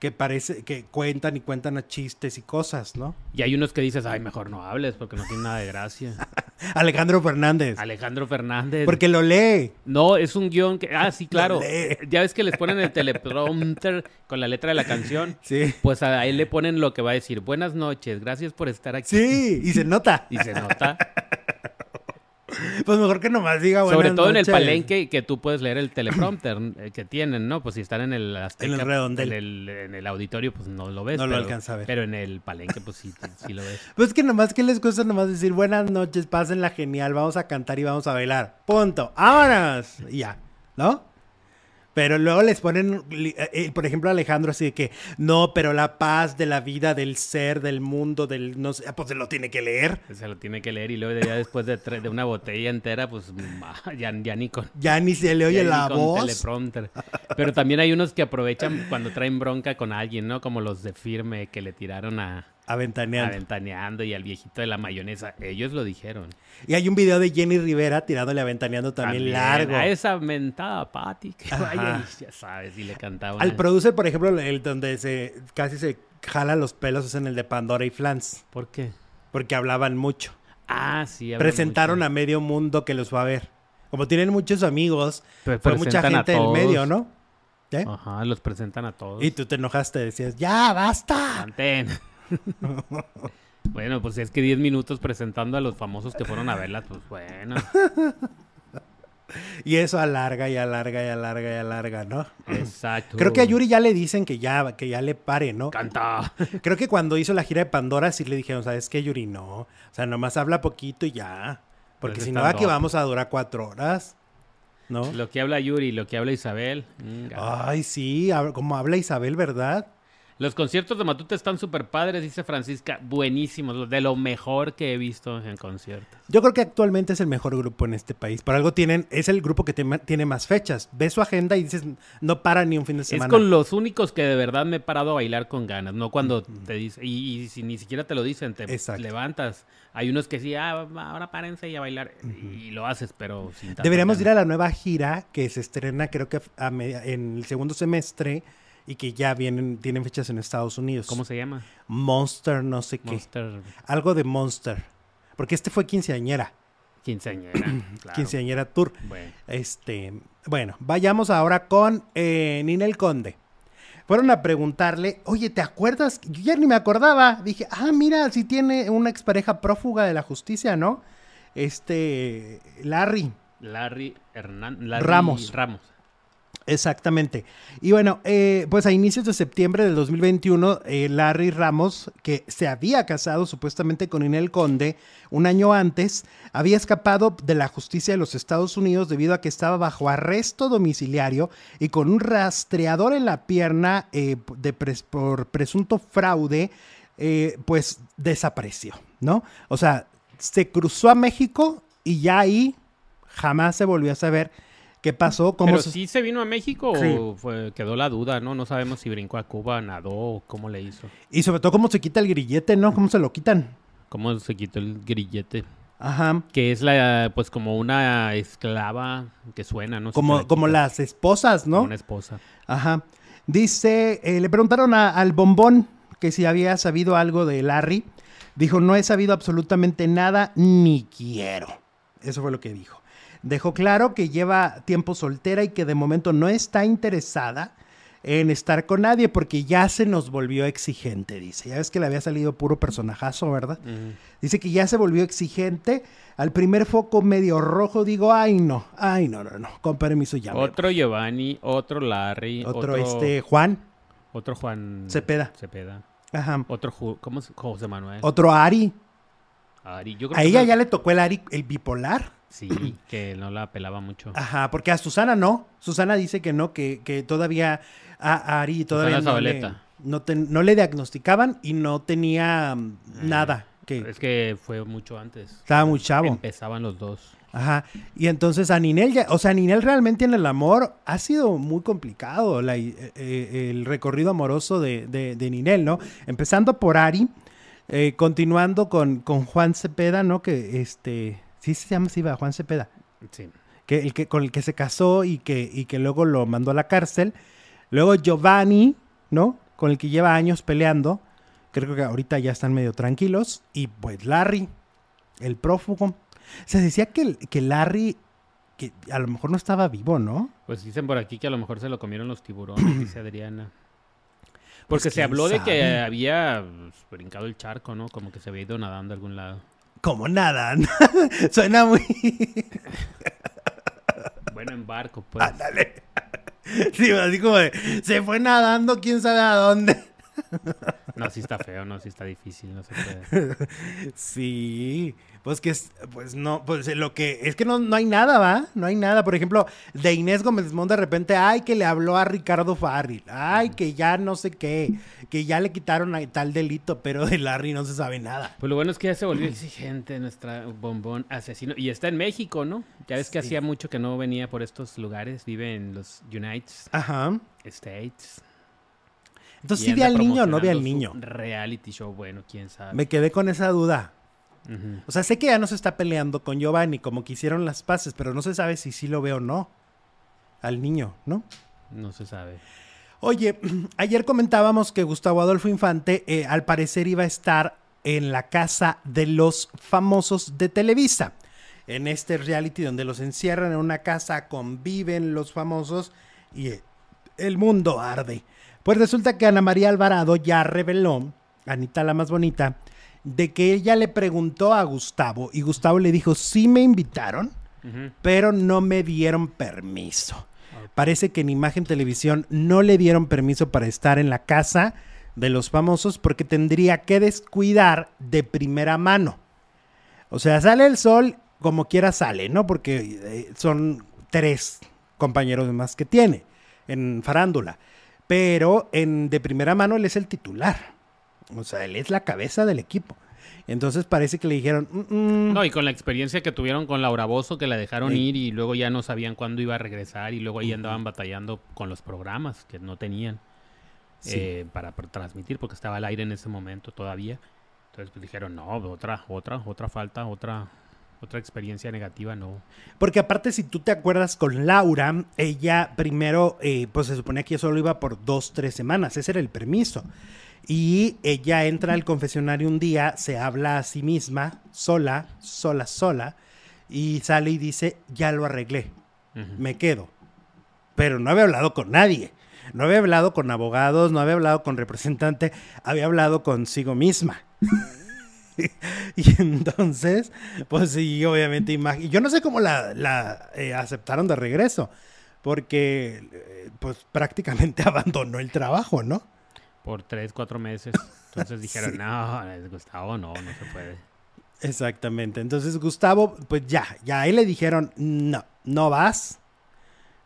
Que parece que cuentan y cuentan a chistes y cosas, ¿no? Y hay unos que dices, ay, mejor no hables porque no tiene nada de gracia. Alejandro Fernández. Alejandro Fernández. Porque lo lee. No, es un guion que... Ah, sí, claro. Ya ves que les ponen el teleprompter con la letra de la canción. Sí. Pues a él le ponen lo que va a decir. Buenas noches, gracias por estar aquí. Sí, y se nota. Y se nota. Pues mejor que nomás diga buenas Sobre todo en el palenque que tú puedes leer el teleprompter eh, que tienen, ¿no? Pues si están en el Azteca, En el redondel. En el, en el auditorio, pues no lo ves. No lo alcanza a ver. Pero en el palenque, pues sí, sí lo ves. Pues que nomás que les cuesta nomás decir buenas noches, pásenla genial, vamos a cantar y vamos a bailar. Punto. ¡Vámonos! Y ya, ¿no? Pero luego les ponen, eh, eh, por ejemplo, Alejandro así de que, no, pero la paz de la vida, del ser, del mundo, del no sé, ah, pues se lo tiene que leer. Se lo tiene que leer y luego ya después de, de una botella entera, pues ya, ya ni con... Ya ni se le oye la voz. teleprompter. Pero también hay unos que aprovechan cuando traen bronca con alguien, ¿no? Como los de firme que le tiraron a, Aventaneando. aventaneando y al viejito de la mayonesa. Ellos lo dijeron. Y hay un video de Jenny Rivera tirándole aventaneando también, largo. A esa mentada Pati que vaya y ya sabes, y le cantaban. Al producer, por ejemplo, el donde se casi se jala los pelos es en el de Pandora y Flans, ¿Por qué? porque hablaban mucho. Ah, sí. presentaron mucho. a medio mundo que los fue a ver. Como tienen muchos amigos, Pre- fue mucha gente del medio, ¿no? ¿Eh? Ajá, los presentan a todos. Y tú te enojaste, decías, ya, basta. Mantén. Bueno, pues es que 10 minutos presentando a los famosos que fueron a verlas, pues bueno. Y eso alarga y alarga y alarga y alarga, ¿no? Exacto. Creo que a Yuri ya le dicen que ya, que ya le pare, ¿no? Canta. Creo que cuando hizo la gira de Pandora sí le dijeron, ¿sabes qué, Yuri? No. O sea, nomás habla poquito y ya. Porque si no, aquí vamos a durar cuatro horas. ¿No? Lo que habla Yuri, lo que habla Isabel. Inga. Ay, sí, como habla Isabel, ¿verdad? Los conciertos de Matute están súper padres, dice Francisca. Buenísimos, de lo mejor que he visto en conciertos. Yo creo que actualmente es el mejor grupo en este país. Por algo tienen, es el grupo que te- tiene más fechas. Ves su agenda y dices, no para ni un fin de Es semana. con los únicos que de verdad me he parado a bailar con ganas, no cuando te dice, y, y si ni siquiera te lo dicen, te Exacto. levantas. Hay unos que sí, ah, ahora párense y a bailar, y lo haces, pero sin Deberíamos ir a la nueva gira que se estrena creo que a en el segundo semestre y que ya vienen, tienen fechas en Estados Unidos. ¿Cómo se llama? Monster, no sé qué. Monster Algo de Monster. Porque este fue quinceañera. Quinceañera. claro. Quinceañera Tour. Bueno. Este, bueno, vayamos ahora con eh, Ninel Conde. Fueron a preguntarle, oye, ¿te acuerdas? Yo ya ni me acordaba. Dije, ah, mira, sí tiene una expareja prófuga de la justicia, ¿no? Este, Larry. Larry Hernán Ramos. Ramos. Exactamente. Y bueno, eh, pues a inicios de septiembre del 2021, eh, Larry Ramos, que se había casado supuestamente con Inel Conde un año antes, había escapado de la justicia de los Estados Unidos debido a que estaba bajo arresto domiciliario y con un rastreador en la pierna eh, de por presunto fraude, eh, pues desapareció, ¿no? O sea, se cruzó a México y ya ahí jamás se volvió a saber qué pasó, cómo Pero se- sí se vino a México Sí. o fue, quedó la duda, ¿no? No sabemos si brincó a Cuba, nadó o cómo le hizo. Y sobre todo cómo se quita el grillete, ¿no? ¿Cómo se lo quitan? ¿Cómo se quitó el grillete? Ajá. Que es la, pues como una esclava que suena, ¿no? Como, como las esposas, como ¿no? una esposa. Ajá. Dice, eh, le preguntaron a- al bombón que si había sabido algo de Larry. Dijo, no he sabido absolutamente nada, ni quiero. Eso fue lo que dijo. Dejó claro que lleva tiempo soltera y que de momento no está interesada en estar con nadie porque ya se nos volvió exigente, dice. Ya ves que le había salido puro personajazo, ¿verdad? Dice que ya se volvió exigente. Al primer foco medio rojo digo, ay no, ay no, no, no, con permiso ya. Otro Giovanni, otro Larry, otro, este Juan. Otro Juan Cepeda. Cepeda. Ajá. Otro ¿cómo José Manuel. Otro Ari. Ari. Yo creo a ella ya le tocó el Ari, el bipolar. Sí, que no la pelaba mucho. Ajá, porque a Susana no. Susana dice que no, que, que todavía a Ari todavía no le, no, no le, diagnosticaban y no tenía mm, mm. nada. Que, es que fue mucho antes. Estaba muy chavo. Empezaban los dos. Ajá. Y entonces a Ninel, ya, o sea, Ninel realmente en el amor ha sido muy complicado eh, eh, el recorrido amoroso de, de, Ninel, ¿no? Empezando por Ari, eh, continuando con, con Juan Cepeda, ¿no? Que este, sí se llama Juan Cepeda. Sí. Que, el que, con el que se casó y que, y que luego lo mandó a la cárcel. Luego Giovanni, ¿no? Con el que lleva años peleando. Creo que ahorita ya están medio tranquilos. Y pues Larry, el prófugo. Se decía que, que Larry, que a lo mejor no estaba vivo, ¿no? Pues dicen por aquí que a lo mejor se lo comieron los tiburones, dice Adriana. Porque pues se habló de que había pues, brincado el charco, ¿no? Como que se había ido nadando a algún lado. ¿Cómo nada? Suena muy... bueno, en barco, pues. Ándale. Sí, así como de, se fue nadando, quién sabe a dónde. No, sí está feo, no, sí está difícil, no se puede. Sí, pues que es, pues no, pues lo que, es que no, no hay nada, ¿va? No hay nada. Por ejemplo, de Inés Gómez Mont de repente, ay, que le habló a Ricardo Farril, ay, que ya no sé qué, que ya le quitaron a tal delito, pero de Larry no se sabe nada. Pues lo bueno es que ya se volvió exigente nuestra bombón asesino. Y está en México, ¿no? Ya ves que hacía mucho que no venía por estos lugares, vive en los United States. Entonces, ¿sí ve al niño o no ve al niño? Reality show, bueno, quién sabe. Me quedé con esa duda. O sea, sé que ya no se está peleando con Giovanni como quisieron las paces, pero no se sabe si sí lo ve o no. Al niño, ¿no? No se sabe. Oye, ayer comentábamos que Gustavo Adolfo Infante eh, al parecer iba a estar en la casa de los famosos de Televisa. En este reality donde los encierran en una casa, conviven los famosos y el mundo arde. Pues resulta que Ana María Alvarado ya reveló, Anita la más bonita, de que ella le preguntó a Gustavo y Gustavo le dijo, sí me invitaron, pero no me dieron permiso. Parece que en Imagen Televisión no le dieron permiso para estar en la casa de los famosos porque tendría que descuidar de primera mano. O sea, sale el sol como quiera sale, ¿no? Porque eh, son tres compañeros más que tiene en farándula. Pero en, de primera mano él es el titular. O sea, él es la cabeza del equipo. Entonces parece que le dijeron... Mm, mm". No, y con la experiencia que tuvieron con Laura Bozo, que la dejaron ir y luego ya no sabían cuándo iba a regresar y luego ahí andaban batallando con los programas que no tenían eh, para, para, transmitir porque estaba al aire en ese momento todavía. Entonces pues dijeron, no, otra, otra, otra falta, otra, otra experiencia negativa no. Porque aparte, si tú te acuerdas con Laura, ella primero, eh, pues se suponía que solo iba por dos, tres semanas. Ese era el permiso. Y ella entra al confesionario un día, se habla a sí misma, sola, sola, sola, y sale y dice, ya lo arreglé, me quedo. Pero no había hablado con nadie. No había hablado con abogados, no había hablado con representante, había hablado consigo misma. y entonces, pues sí, obviamente, yo no sé cómo la, eh, aceptaron de regreso, porque eh, pues prácticamente abandonó el trabajo, ¿no? Por tres, cuatro meses. Entonces dijeron, no, Gustavo, no, no se puede. Exactamente. Entonces Gustavo, pues ya, ya ahí le dijeron, no, no vas.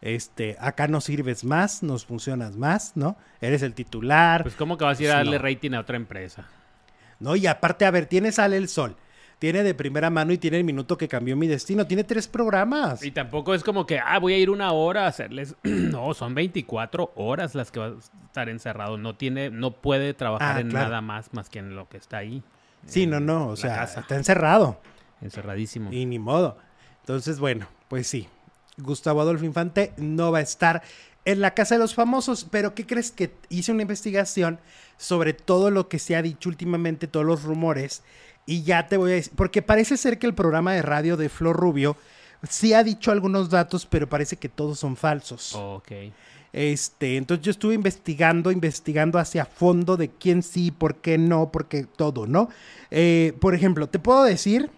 Este, acá no sirves más, nos funcionas más, ¿no? Eres el titular. Pues cómo que vas a ir a darle rating a otra empresa. ¿No? Y aparte, a ver, tiene Sale el Sol, tiene de primera mano y tiene el minuto que cambió mi destino, tiene tres programas. Y tampoco es como que, ah, voy a ir una hora a hacerles, no, son 24 horas las que va a estar encerrado, no tiene, no puede trabajar ah, en nada más más que en lo que está ahí. Sí, no, no, o sea, está encerrado. Encerradísimo. Y ni modo. Entonces, bueno, pues sí, Gustavo Adolfo Infante no va a estar en la Casa de los Famosos, pero ¿qué crees que hice una investigación sobre todo lo que se ha dicho últimamente, todos los rumores, y ya te voy a decir, porque parece ser que el programa de radio de Flor Rubio sí ha dicho algunos datos, pero parece que todos son falsos. ok. Este, entonces yo estuve investigando, investigando hacia fondo de quién sí, por qué no, por qué todo, ¿no? Eh, por ejemplo, te puedo decir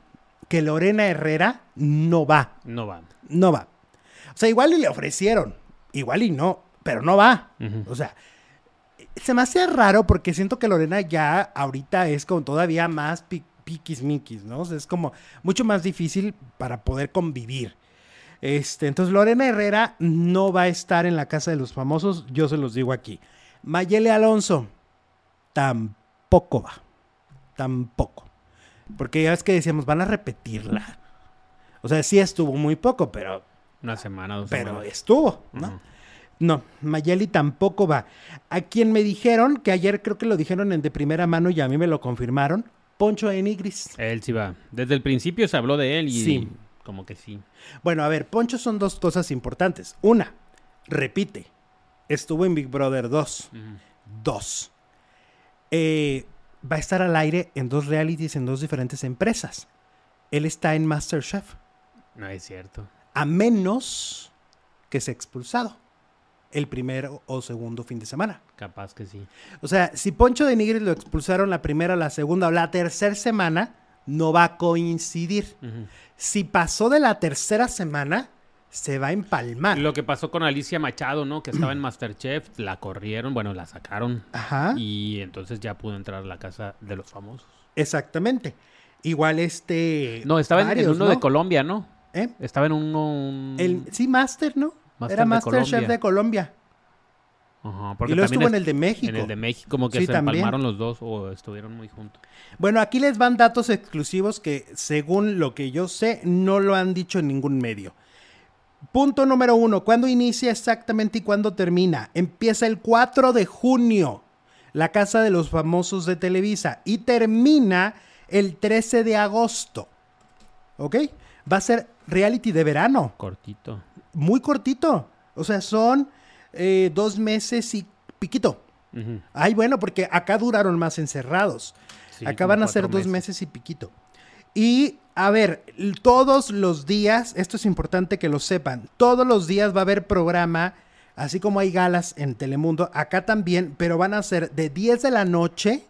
que Lorena Herrera no va. No va. No va. O sea, igual y le ofrecieron, igual y no, pero no va. O sea, se me hace raro porque siento que Lorena ya ahorita es como todavía más pi- piquis ¿no? O sea, es como mucho más difícil para poder convivir. Este, entonces Lorena Herrera no va a estar en la casa de los famosos, yo se los digo aquí. Mayele Alonso tampoco va. Tampoco. Porque ya ves que decíamos, van a repetirla. O sea, sí estuvo muy poco, pero, Una semana, dos pero semanas. estuvo, ¿no? No, Mayeli tampoco va. A quien me dijeron, que ayer creo que lo dijeron en de primera mano y a mí me lo confirmaron, Poncho Enigris. Él sí va. Desde el principio se habló de él y Sí. como que sí. Bueno, a ver, Poncho son dos cosas importantes. Una, repite, estuvo en Big Brother 2. Ujú. Dos, eh, va a estar al aire en dos realities en dos diferentes empresas. Él está en MasterChef, No es cierto. A menos que sea expulsado el primero o segundo fin de semana. Capaz que sí. O sea, si Poncho de Nigris lo expulsaron la primera, la segunda o la tercera semana, no va a coincidir. Si pasó de la tercera semana, se va a empalmar. Lo que pasó con Alicia Machado, ¿no? Que estaba en Masterchef, la corrieron, bueno, la sacaron. Ajá, Y entonces ya pudo entrar a la casa de los famosos. exactamente. Igual este... No, estaba en- en varios, uno ¿no? de Colombia, ¿no? ¿Eh? Estaba en uno... un- El, sí, Master, ¿no? Master Era Masterchef de Colombia. Ajá, Y luego estuvo en el de México. En el de México, como que Sí, se también. empalmaron los dos o estuvieron muy juntos. Bueno, aquí les van datos exclusivos que, según lo que yo sé, no lo han dicho en ningún medio. Punto número uno. ¿Cuándo inicia exactamente y cuándo termina? Empieza el 4 de junio, la Casa de los Famosos de Televisa, y termina el 13 de agosto. ¿Ok? Va a ser reality de verano, Cortito. muy cortito. O sea, son eh, dos meses y piquito. Ay, bueno, porque acá duraron más encerrados. Sí, acá van a ser dos meses y piquito. Y a ver, todos los días, esto es importante que lo sepan, todos los días va a haber programa, así como hay galas en Telemundo, acá también, pero van a ser de 10 de la noche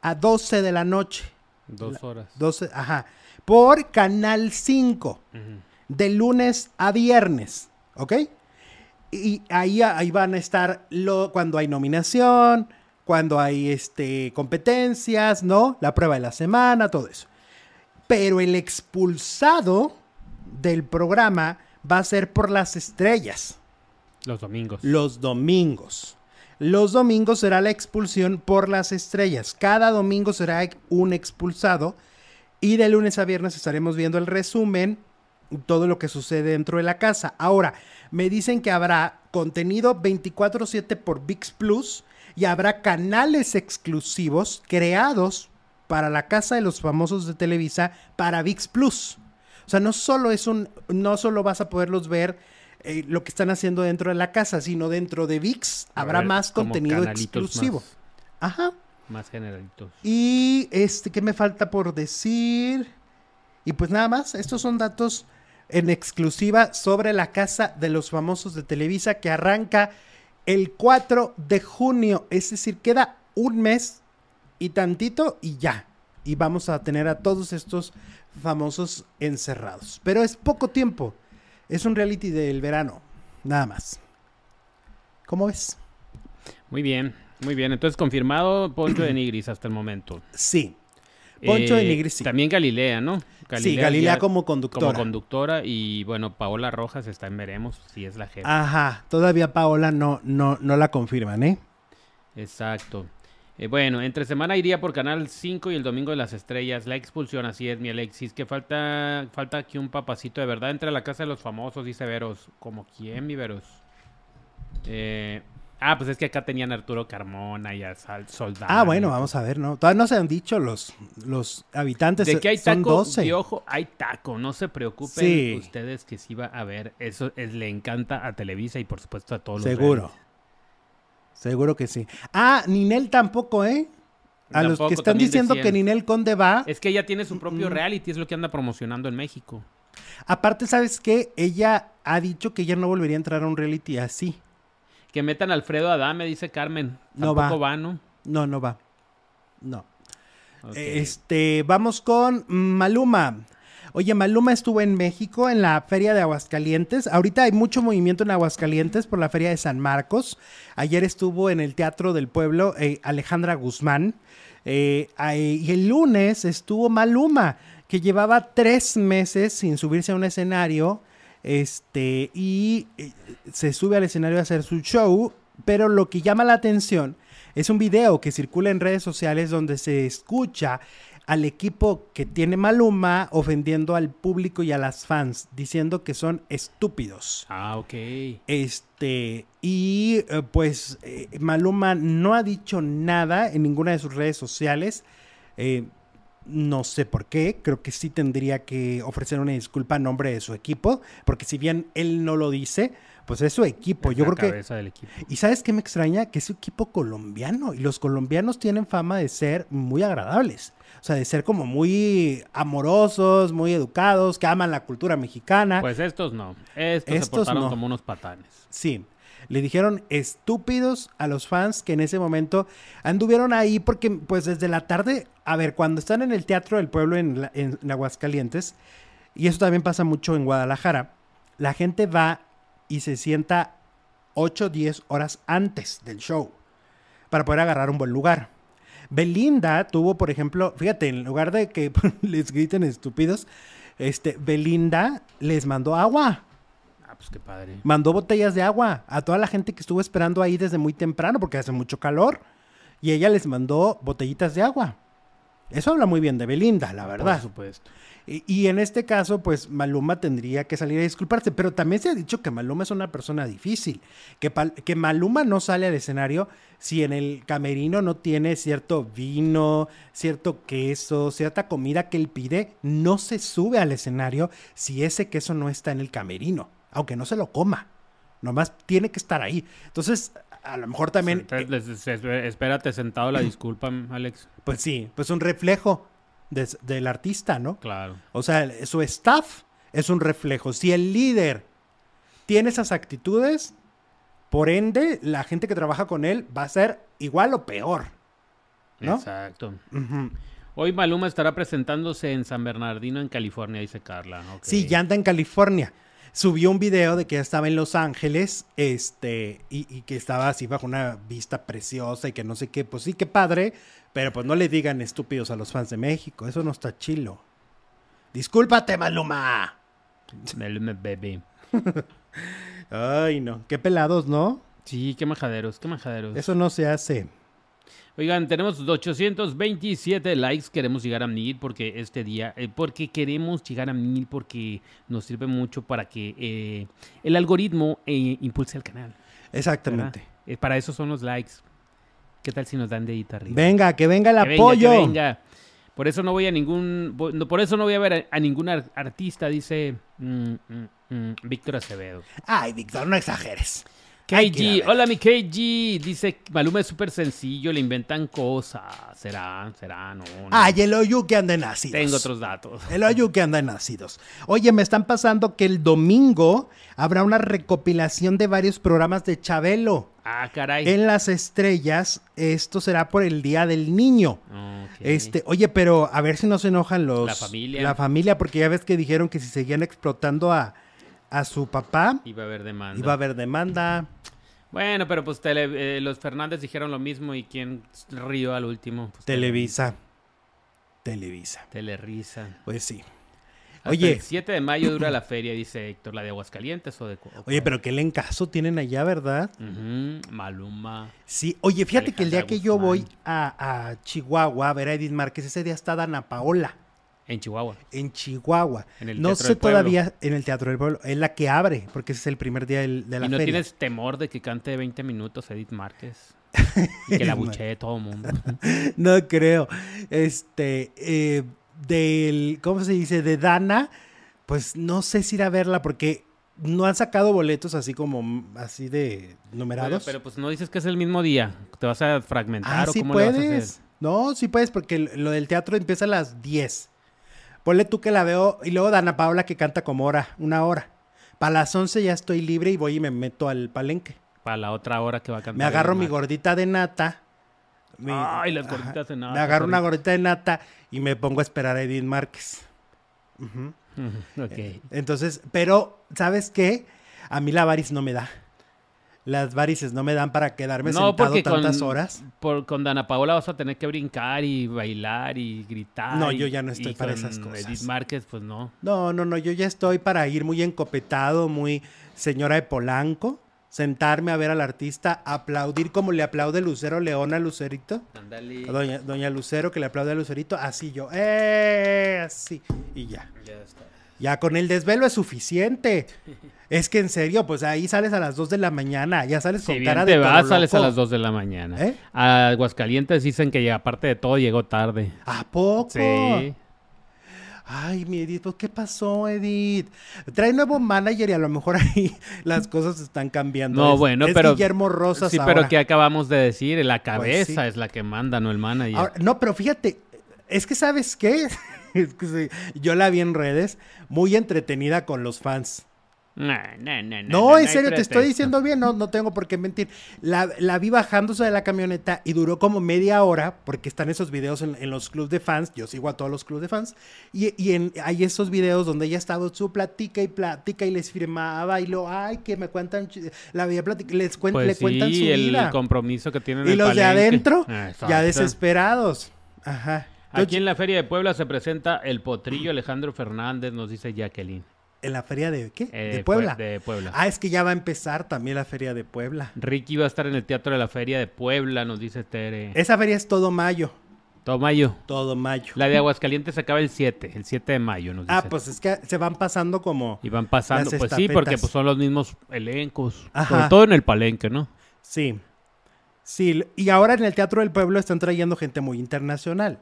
a 12 de la noche. Dos horas. 12, ajá, por Canal 5 Ujú. de lunes a viernes, ¿ok? Y ahí, ahí van a estar lo, cuando hay nominación, cuando hay este, competencias, ¿no? La prueba de la semana, todo eso. Pero el expulsado del programa va a ser por las estrellas, Los domingos. los domingos. Los domingos será la expulsión por las estrellas. Cada domingo será un expulsado. Y de lunes a viernes estaremos viendo el resumen, todo lo que sucede dentro de la casa. Ahora, me dicen que habrá contenido 24/7 por VIX Plus y habrá canales exclusivos creados para la casa de los famosos de Televisa para VIX Plus. O sea, no solo es un, no solo vas a poderlos ver eh, lo que están haciendo dentro de la casa, sino dentro de VIX habrá más contenido exclusivo. Más, Ajá. Más generalitos. Y este, ¿qué me falta por decir? Y pues nada más, estos son datos en exclusiva sobre la casa de los famosos de Televisa que arranca el 4 de junio. Es decir, queda un mes y tantito y ya. Y vamos a tener a todos estos famosos encerrados. Pero es poco tiempo. Es un reality del verano. Nada más. ¿Cómo ves? Muy bien, muy bien. Entonces, confirmado Poncho de Nigris hasta el momento. Sí. Poncho de Eh, Nigris, sí. También Galilea, ¿no? sí, Galilea como conductora. como conductora. Y bueno, Paola Rojas está en Veremos, si es la jefa. Ajá, todavía Paola no, no, no la confirman, ¿eh? Exacto. Eh, bueno, entre semana iría por Canal 5 y el Domingo de las Estrellas. La expulsión, así es, mi Alexis. Que falta, falta aquí un papacito de verdad. Entre a la casa de los famosos, dice Veros. ¿Como quién, mi Veros? Eh, ah, pues es que acá tenían a Arturo Carmona y a Sal- Soldado. Ah, bueno, vamos a ver, ¿no? Todavía no se han dicho los, los habitantes. De que hay son taco, 12. de ojo, hay taco. No se preocupen Sí. ustedes que sí va a haber. Eso es- le encanta a Televisa y por supuesto a todos los Seguro. Seguro que sí. Ah, Ninel tampoco, ¿eh? A los que están diciendo decían. que Ninel Conde va. Es que ella tiene su propio Mm. reality, es lo que anda promocionando en México. Aparte, ¿sabes qué? Ella ha dicho que ya no volvería a entrar a un reality así. Que metan a Alfredo Adame, dice Carmen. No va. Tampoco va, ¿no? No, no va. No. Este, vamos con Maluma. Oye, Maluma estuvo en México en la feria de Aguascalientes. Ahorita hay mucho movimiento en Aguascalientes por la feria de San Marcos. Ayer estuvo en el Teatro del Pueblo eh, Alejandra Guzmán. Eh, y el lunes estuvo Maluma, que llevaba tres meses sin subirse a un escenario. Este, y eh, se sube al escenario a hacer su show. Pero lo que llama la atención es un video que circula en redes sociales donde se escucha al equipo que tiene Maluma ofendiendo al público y a las fans, diciendo que son estúpidos. Ah, ok. Este, y eh, pues eh, Maluma no ha dicho nada en ninguna de sus redes sociales. Eh, no sé por qué, creo que sí tendría que ofrecer una disculpa a nombre de su equipo, porque si bien él no lo dice, pues es su equipo. Es Yo la creo que cabeza del equipo. y sabes qué me extraña? Que es un equipo colombiano. Y los colombianos tienen fama de ser muy agradables. O sea, de ser como muy amorosos, muy educados, que aman la cultura mexicana. Pues estos no. Estos, se Estos portaron no. como unos patanes. Sí. Le dijeron estúpidos a los fans que en ese momento anduvieron ahí porque pues desde la tarde, a ver, cuando están en el Teatro del Pueblo en, en Aguascalientes, y eso también pasa mucho en Guadalajara, la gente va y se sienta 8 o 10 horas antes del show para poder agarrar un buen lugar. Belinda tuvo, por ejemplo, fíjate, en lugar de que les griten estúpidos, este, Belinda les mandó agua Ah, pues qué padre. mandó botellas de agua a toda la gente que estuvo esperando ahí desde muy temprano porque hace mucho calor y ella les mandó botellitas de agua. Eso habla muy bien de Belinda, la Por verdad. supuesto. Y, y en este caso, pues Maluma tendría que salir a disculparse, pero también se ha dicho que Maluma es una persona difícil, que, que Maluma no sale al escenario si en el camerino no tiene cierto vino, cierto queso, cierta comida que él pide, no se sube al escenario si ese queso no está en el camerino, aunque no se lo coma. Nomás tiene que estar ahí. Entonces, a lo mejor también, les- espérate sentado la disculpa, Alex. pues sí, pues un reflejo des- del artista, ¿no? Claro. O sea, su staff es un reflejo. Si el líder tiene esas actitudes, por ende, la gente que trabaja con él va a ser igual o peor. ¿No? Exacto. Hoy Maluma estará presentándose en San Bernardino, en California, dice Carla. Ok. Sí, ya anda en California. Subió un video de que ya estaba en Los Ángeles, este, y, y que estaba así bajo una vista preciosa y que no sé qué. Pues sí, qué padre, pero pues no le digan estúpidos a los fans de México. Eso no está chilo. Discúlpate, Maluma. Maluma, baby. Ay, no. Qué pelados, ¿no? Sí, qué majaderos, qué majaderos. Eso no se hace. Oigan, tenemos 827 likes, queremos llegar a mil porque este día, eh, porque queremos llegar a mil porque nos sirve mucho para que eh, el algoritmo eh, impulse el canal. Exactamente. Para eso son los likes. ¿Qué tal si nos dan dedito arriba? Venga, que venga el Que venga, apoyo. que venga. Por eso no voy a ningún, por eso no voy a ver a, a ningún ar- artista, dice mm, mm, mm, Víctor Acevedo. Ay, Víctor, no exageres. KG, hola mi KG, dice Maluma es súper sencillo, le inventan cosas, será, será, no, no. Ay, el Oyu que anda en ácidos. Tengo otros datos. El Oyu que anda en ácidos. Oye, me están pasando que el domingo habrá una recopilación de varios programas de Chabelo. Ah, caray. En las estrellas, esto será por el Día del Niño. Este, oye, pero a ver si no se enojan los La familia. La familia, porque ya ves que dijeron que si seguían explotando a, a su papá, Iba a haber demanda. iba a haber demanda. Bueno, pero pues tele- eh, los Fernández dijeron lo mismo y quién rió al último. Pues, Televisa. Televisa. Telerisa. Pues sí. Hasta Oye. El 7 de mayo dura la feria, dice Héctor. ¿La de Aguascalientes o de.? o Oye, pero qué encaso tienen allá, ¿verdad? Maluma. Sí, oye, fíjate que el día que yo voy a, a Chihuahua a ver a Edith Márquez, ese día está Dana Paola En Chihuahua. en Chihuahua. En el no sé todavía en el Teatro del Pueblo, es la que abre, porque ese es el primer día del- de la ¿Y no feria. tienes temor de que cante 20 minutos Edith Márquez? y que la buchee todo el mundo. No creo. Este, eh, del, ¿cómo se dice? De Dana, pues no sé si ir a verla porque no han sacado boletos así como, mm, así de numerados. pero, pues no dices que es el mismo día. ¿Te vas a fragmentar ah, o sí cómo le vas a puedes. hacer? No, sí puedes porque lo del teatro empieza a las 10. Ponle tú que la veo y luego Dana Paola que canta como hora, una hora. Para las 11 ya estoy libre y voy y me meto al palenque. para la otra hora que va a cantar. Me agarro mi gordita de nata. mi- Ay, las ajá, gorditas de nata, Me agarro una gordita de nata y me pongo a esperar a Edith Márquez. Ujú, Ok. Entonces, pero, ¿sabes qué? A mí la varis no me da. Las varices no me dan para quedarme No, sentado porque tantas con, horas. por- con Dana Paola vas a tener que brincar y bailar y gritar. No, y- yo ya no estoy y para con esas cosas. Edith Márquez, pues no. No, no, no, yo ya estoy para ir muy encopetado, muy señora de Polanco, sentarme a ver al artista, aplaudir como le aplaude Lucero León a Lucerito. Ándale. A Doña, Doña Lucero que le aplaude a Lucerito, así yo, ¡eh! Así, y ya. Ya está. Ya con el desvelo es suficiente. Es que en serio, pues ahí sales a las 2 de la mañana, ya sales con Si cara bien de te toro vas, sales a las 2 de la mañana. ¿Eh? A Aguascalientes dicen que aparte de todo llegó tarde. ¿A poco? Sí. Ay, mi Edith, pues ¿qué pasó, Edith? Trae nuevo manager y a lo mejor ahí las cosas están cambiando. No, Es- bueno, es pero. Guillermo Rosas Sí, ahora. pero que acabamos de decir, la cabeza sí. es la que manda, no el manager. Ahora, no, pero fíjate, es que ¿sabes qué? Es que sí, yo la vi en redes, muy entretenida con los fans. No, no, no, no, No, en serio, te estoy diciendo bien, no, no tengo por qué mentir. La, la vi bajándose de la camioneta y duró como media hora, porque están esos videos en, en los clubs de fans, yo sigo a todos los clubs de fans, y, y en, hay esos videos donde ella estaba su platica y platica y les firmaba y lo, ay, que me cuentan, la veía les cuen- Pues le cuentan sí, su el vida. compromiso que tienen en Y el los de adentro, Exacto. ya desesperados. Ajá. Aquí en la Feria de Puebla se presenta el potrillo Alejandro Fernández, nos dice Jacqueline. ¿En la feria de qué? Eh, de Puebla. De Puebla. Ah, es que ya va a empezar también la feria de Puebla. Ricky va a estar en el Teatro de la Feria de Puebla, nos dice Tere. Esa feria es todo mayo. Todo mayo. Todo mayo. La de Aguascalientes se acaba el 7, el 7 de mayo, nos dice. Ah, pues es que se van pasando como. Y van pasando, pues sí, porque pues son los mismos elencos. Ajá. Sobre todo en el palenque, ¿no? Sí. Sí. Y ahora en el Teatro del Pueblo están trayendo gente muy internacional.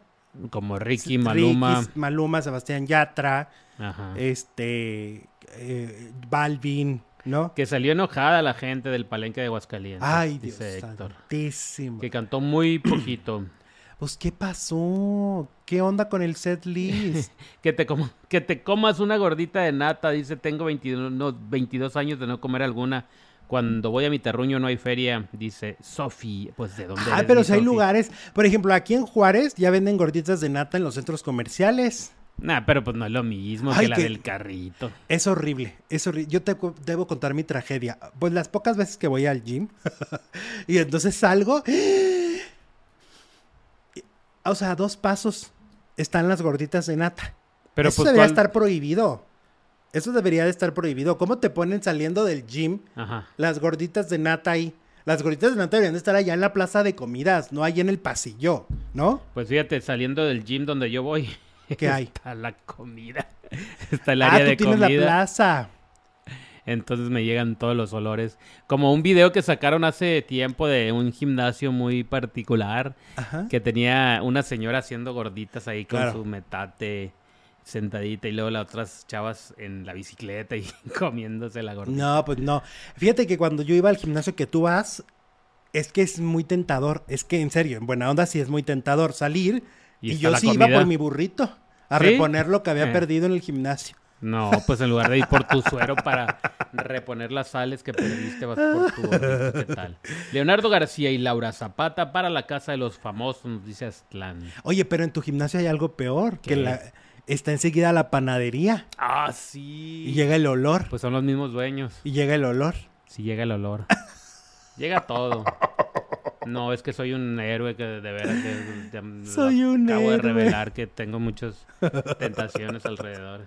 Como Ricky, Maluma. Ricky, Maluma, Sebastián Yatra, Ajá. este. eh, Balvin, ¿no? Que salió enojada la gente del palenque de Aguascalientes. Ay, Dios dice Héctor. santísimo. Que cantó muy poquito. Pues, ¿qué pasó? ¿Qué onda con el set list? Que te, como, que te comas una gordita de nata. Dice, tengo 22, no, 22 años de no comer alguna. Cuando voy a mi terruño no hay feria. Dice, Sofi. Pues, ¿de dónde Ah, pero si hay lugares. Por ejemplo, aquí en Juárez ya venden gorditas de nata en los centros comerciales. Nah, pero pues no es lo mismo Ay, que la que- del carrito. Es horrible, es horrible. Yo te debo contar mi tragedia. Pues las pocas veces que voy al gym y entonces salgo. O sea, a dos pasos están las gorditas de nata. Pero Eso pues debería ¿cuál- estar prohibido. Eso debería de estar prohibido. ¿Cómo te ponen saliendo del gym Ajá. las gorditas de nata ahí? Las gorditas de nata deberían de estar allá en la plaza de comidas, no ahí en el pasillo, ¿no? Pues fíjate, saliendo del gym donde yo voy. ¿Qué hay? Está la comida. Está el Ah, área tú de tienes comida. la plaza. Entonces me llegan todos los olores. Como un video que sacaron hace tiempo de un gimnasio muy particular Ajá. que tenía una señora haciendo gorditas ahí con Claro. su metate sentadita y luego las otras chavas en la bicicleta y comiéndose la gordita. No, pues no. Fíjate que cuando yo iba al gimnasio que tú vas, es que es muy tentador. Es que en serio, en buena onda sí es muy tentador salir. Y yo sí iba por mi burrito a ¿Sí? reponer lo que había Eh. perdido en el gimnasio. No, pues en lugar de ir por tu suero para reponer las sales que perdiste, vas por tu ¿qué tal? Leonardo García y Laura Zapata para la casa de los famosos, nos dice Aztlán. Oye, pero en tu gimnasio hay algo peor, ¿Qué? que la, está enseguida la panadería Ah, sí. y llega el olor. Pues son los mismos dueños. Y llega el olor. Si llega el olor. llega todo. No, es que soy un héroe que de veras que de- Soy un acabo de héroe. revelar que tengo muchas tentaciones alrededor.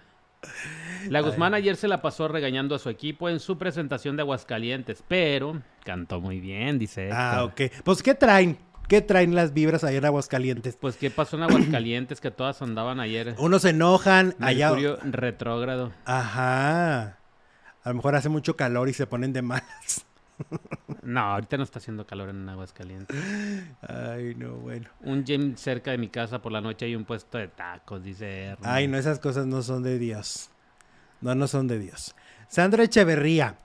La Guzmán ayer se la pasó regañando a su equipo en su presentación de Aguascalientes, pero cantó muy bien, dice. Ah, Héctor. ok. Pues, ¿qué traen? ¿Qué traen las vibras allá en Aguascalientes? Pues, ¿qué pasó en Aguascalientes? que todas andaban ayer. Unos se enojan, allá... Mercurio retrógrado. Ajá. A lo mejor hace mucho calor y se ponen de malas. No, ahorita no está haciendo calor en Aguascalientes. Ay, no, bueno. Un gym cerca de mi casa por la noche hay un puesto de tacos, dice Ernie. Ay, no, esas cosas no son de Dios. No, no son de Dios. Sandra Echeverría.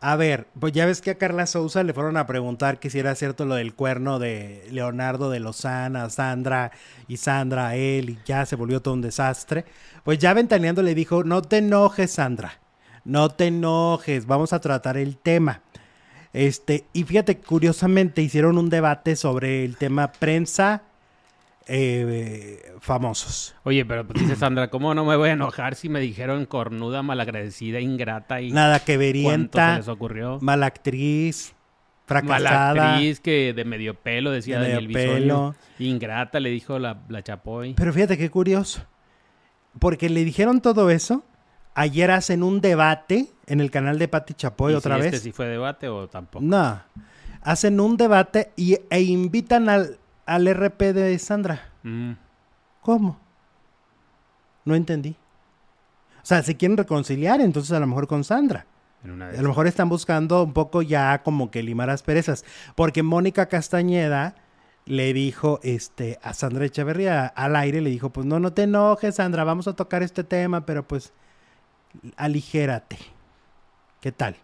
A ver, pues ya ves que a Carla Souza le fueron a preguntar que si era cierto lo del cuerno de Leonardo de Lozana, Sandra y Sandra a él y ya se volvió todo un desastre. Pues ya ventaneando le dijo, no te enojes Sandra, no te enojes, vamos a tratar el tema. Este, y fíjate, curiosamente hicieron un debate sobre el tema prensa eh, famosos. Oye, pero pues dice Sandra, ¿cómo no me voy a enojar si me dijeron cornuda, malagradecida, ingrata y Nada que cuánto se verienta, les ocurrió? mala actriz, Mala fracasada. actriz que de medio pelo, decía De Daniel pelo. Ingrata, le dijo la, la Chapoy. Pero fíjate qué curioso. Porque le dijeron todo eso. Ayer hacen un debate en el canal de Pati Chapoy ¿Y otra si vez. este sí fue debate o tampoco? No. Hacen un debate y, e invitan al, al RP de Sandra. Mm, ¿Cómo? No entendí. O sea, se quieren reconciliar entonces a lo mejor con Sandra. en una de A lo mejor están buscando un poco ya como que limar asperezas. Porque Mónica Castañeda le dijo este, a Sandra Echeverría al aire, le dijo, pues no, no te enojes, Sandra, vamos a tocar este tema, pero pues aligérate. ¿Qué tal?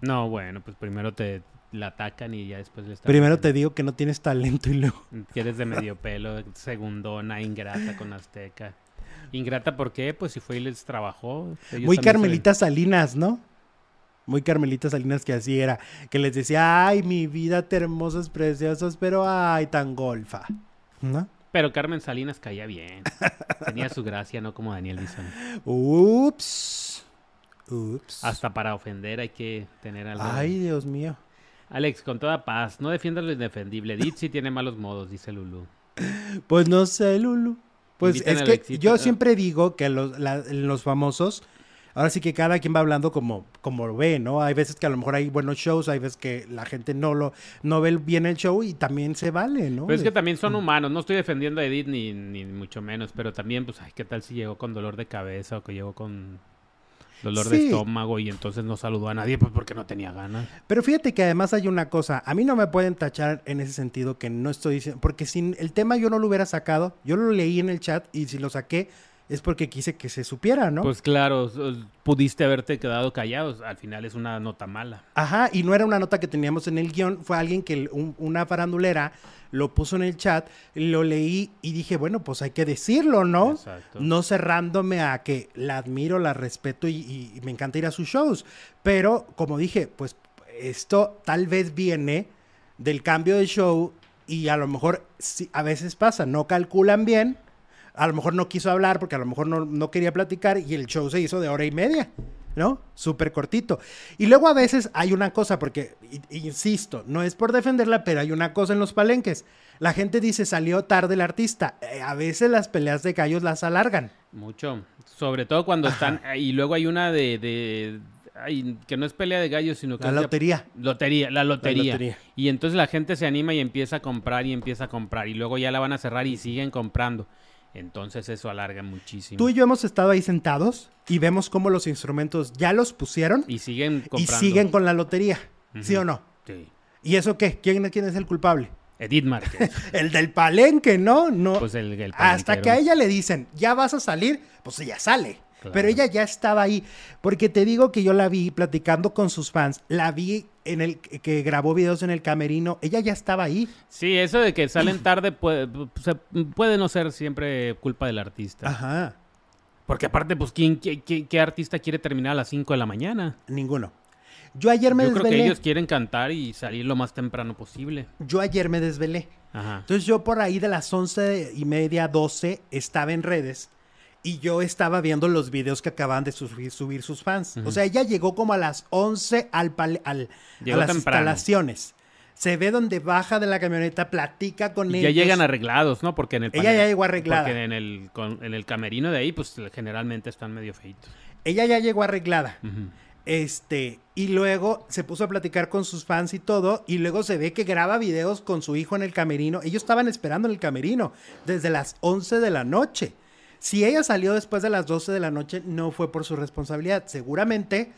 No, bueno, pues primero te la atacan y ya después le están Primero te digo que no tienes talento y luego... que eres de medio pelo, segundona, ingrata con Azteca. Ingrata, ¿por qué? Pues si fue y les trabajó. Muy Carmelita Salinas, ¿no? Muy Carmelita Salinas que así era. Que les decía, ay, mi vida, te hermosos, preciosos, pero ay, tan golfa. ¿No? Pero Carmen Salinas caía bien. Tenía su gracia, no como Daniel Bison. Ups. Ups. Hasta para ofender hay que tener algo. Ay, Dios mío. Alex, con toda paz, no defiendas lo indefendible. Ditsi tiene malos modos, dice Lulu. Pues no sé, Lulu. Pues Invitan es que yo siempre digo que los, la- los famosos, ahora sí que cada quien va hablando como, como lo ve, ¿no? Hay veces que a lo mejor hay buenos shows, hay veces que la gente no lo no ve bien el show y también se vale, ¿no? Pero es que De- también son humanos. No estoy defendiendo a Edith ni, ni mucho menos, pero también, pues, ay, ¿qué tal si llegó con dolor de cabeza o que llegó con dolor de estómago y entonces no saludó a nadie? Pues porque no tenía ganas. Pero fíjate que además hay una cosa, a mí no me pueden tachar en ese sentido que no estoy diciendo, porque si el tema yo no lo hubiera sacado, yo lo leí en el chat y si lo saqué es porque quise que se supiera, ¿no? Pues claro, pudiste haberte quedado callados. Al final es una nota mala. Ajá, y no era una nota que teníamos en el guion, fue alguien que, un- una farandulera, lo puso en el chat, lo leí y dije, bueno, pues hay que decirlo, ¿no? Exacto. No cerrándome a que la admiro, la respeto y, y- y me encanta ir a sus shows. Pero, como dije, pues esto tal vez viene del cambio de show y a lo mejor sí, a veces pasa, no calculan bien, a lo mejor no quiso hablar porque a lo mejor no, no quería platicar y el show se hizo de hora y media, ¿no? Súper cortito. Y luego a veces hay una cosa, porque, insisto, no es por defenderla, pero hay una cosa en los palenques. La gente dice, salió tarde el artista. Eh, a veces las peleas de gallos las alargan. Mucho. Sobre todo cuando están. Y luego hay una de. de ay, que no es pelea de gallos, sino que. La lotería. Lotería, la lotería. Y entonces la gente se anima y empieza a comprar y empieza a comprar. Y luego ya la van a cerrar y siguen comprando. Entonces eso alarga muchísimo. Tú y yo hemos estado ahí sentados y vemos cómo los instrumentos ya los pusieron y, Y siguen comprando. siguen con la lotería. ¿Sí o no? Sí. ¿Y eso qué? ¿Quién, quién es el culpable? Edith Márquez. El del palenque, ¿no? No. pues el, el Hasta que a ella le dicen, ya vas a salir, pues ella sale. Claro. Pero ella ya estaba ahí. Porque te digo que yo la vi platicando con sus fans. La vi en el que grabó videos en el camerino. Ella ya estaba ahí. Sí, eso de que salen tarde puede, puede no ser siempre culpa del artista. Ajá. Porque aparte, pues, ¿quién, qué, qué- qué artista quiere terminar a las 5 de la mañana? Ninguno. Yo ayer me Yo creo que desvelé. ellos quieren cantar y salir lo más temprano posible. Yo ayer me desvelé. Ajá. Entonces yo por ahí de las once y media, 12, estaba en redes y yo estaba viendo los videos que acaban de subir, subir sus fans. O sea, ella llegó como a las 11 al, pal- al- a las temprano. instalaciones. Se ve donde baja de la camioneta, platica con Y ellos. ya llegan arreglados, ¿no? Porque en el Ella ya llegó arreglada. Porque en el, con- en el camerino de ahí, pues generalmente están medio feitos. Ella ya llegó arreglada. Este, y luego se puso a platicar con sus fans y todo, y luego se ve que graba videos con su hijo en el camerino. Ellos estaban esperando en el camerino desde las 11 de la noche. Si ella salió después de las 12 de la noche, no fue por su responsabilidad. Seguramente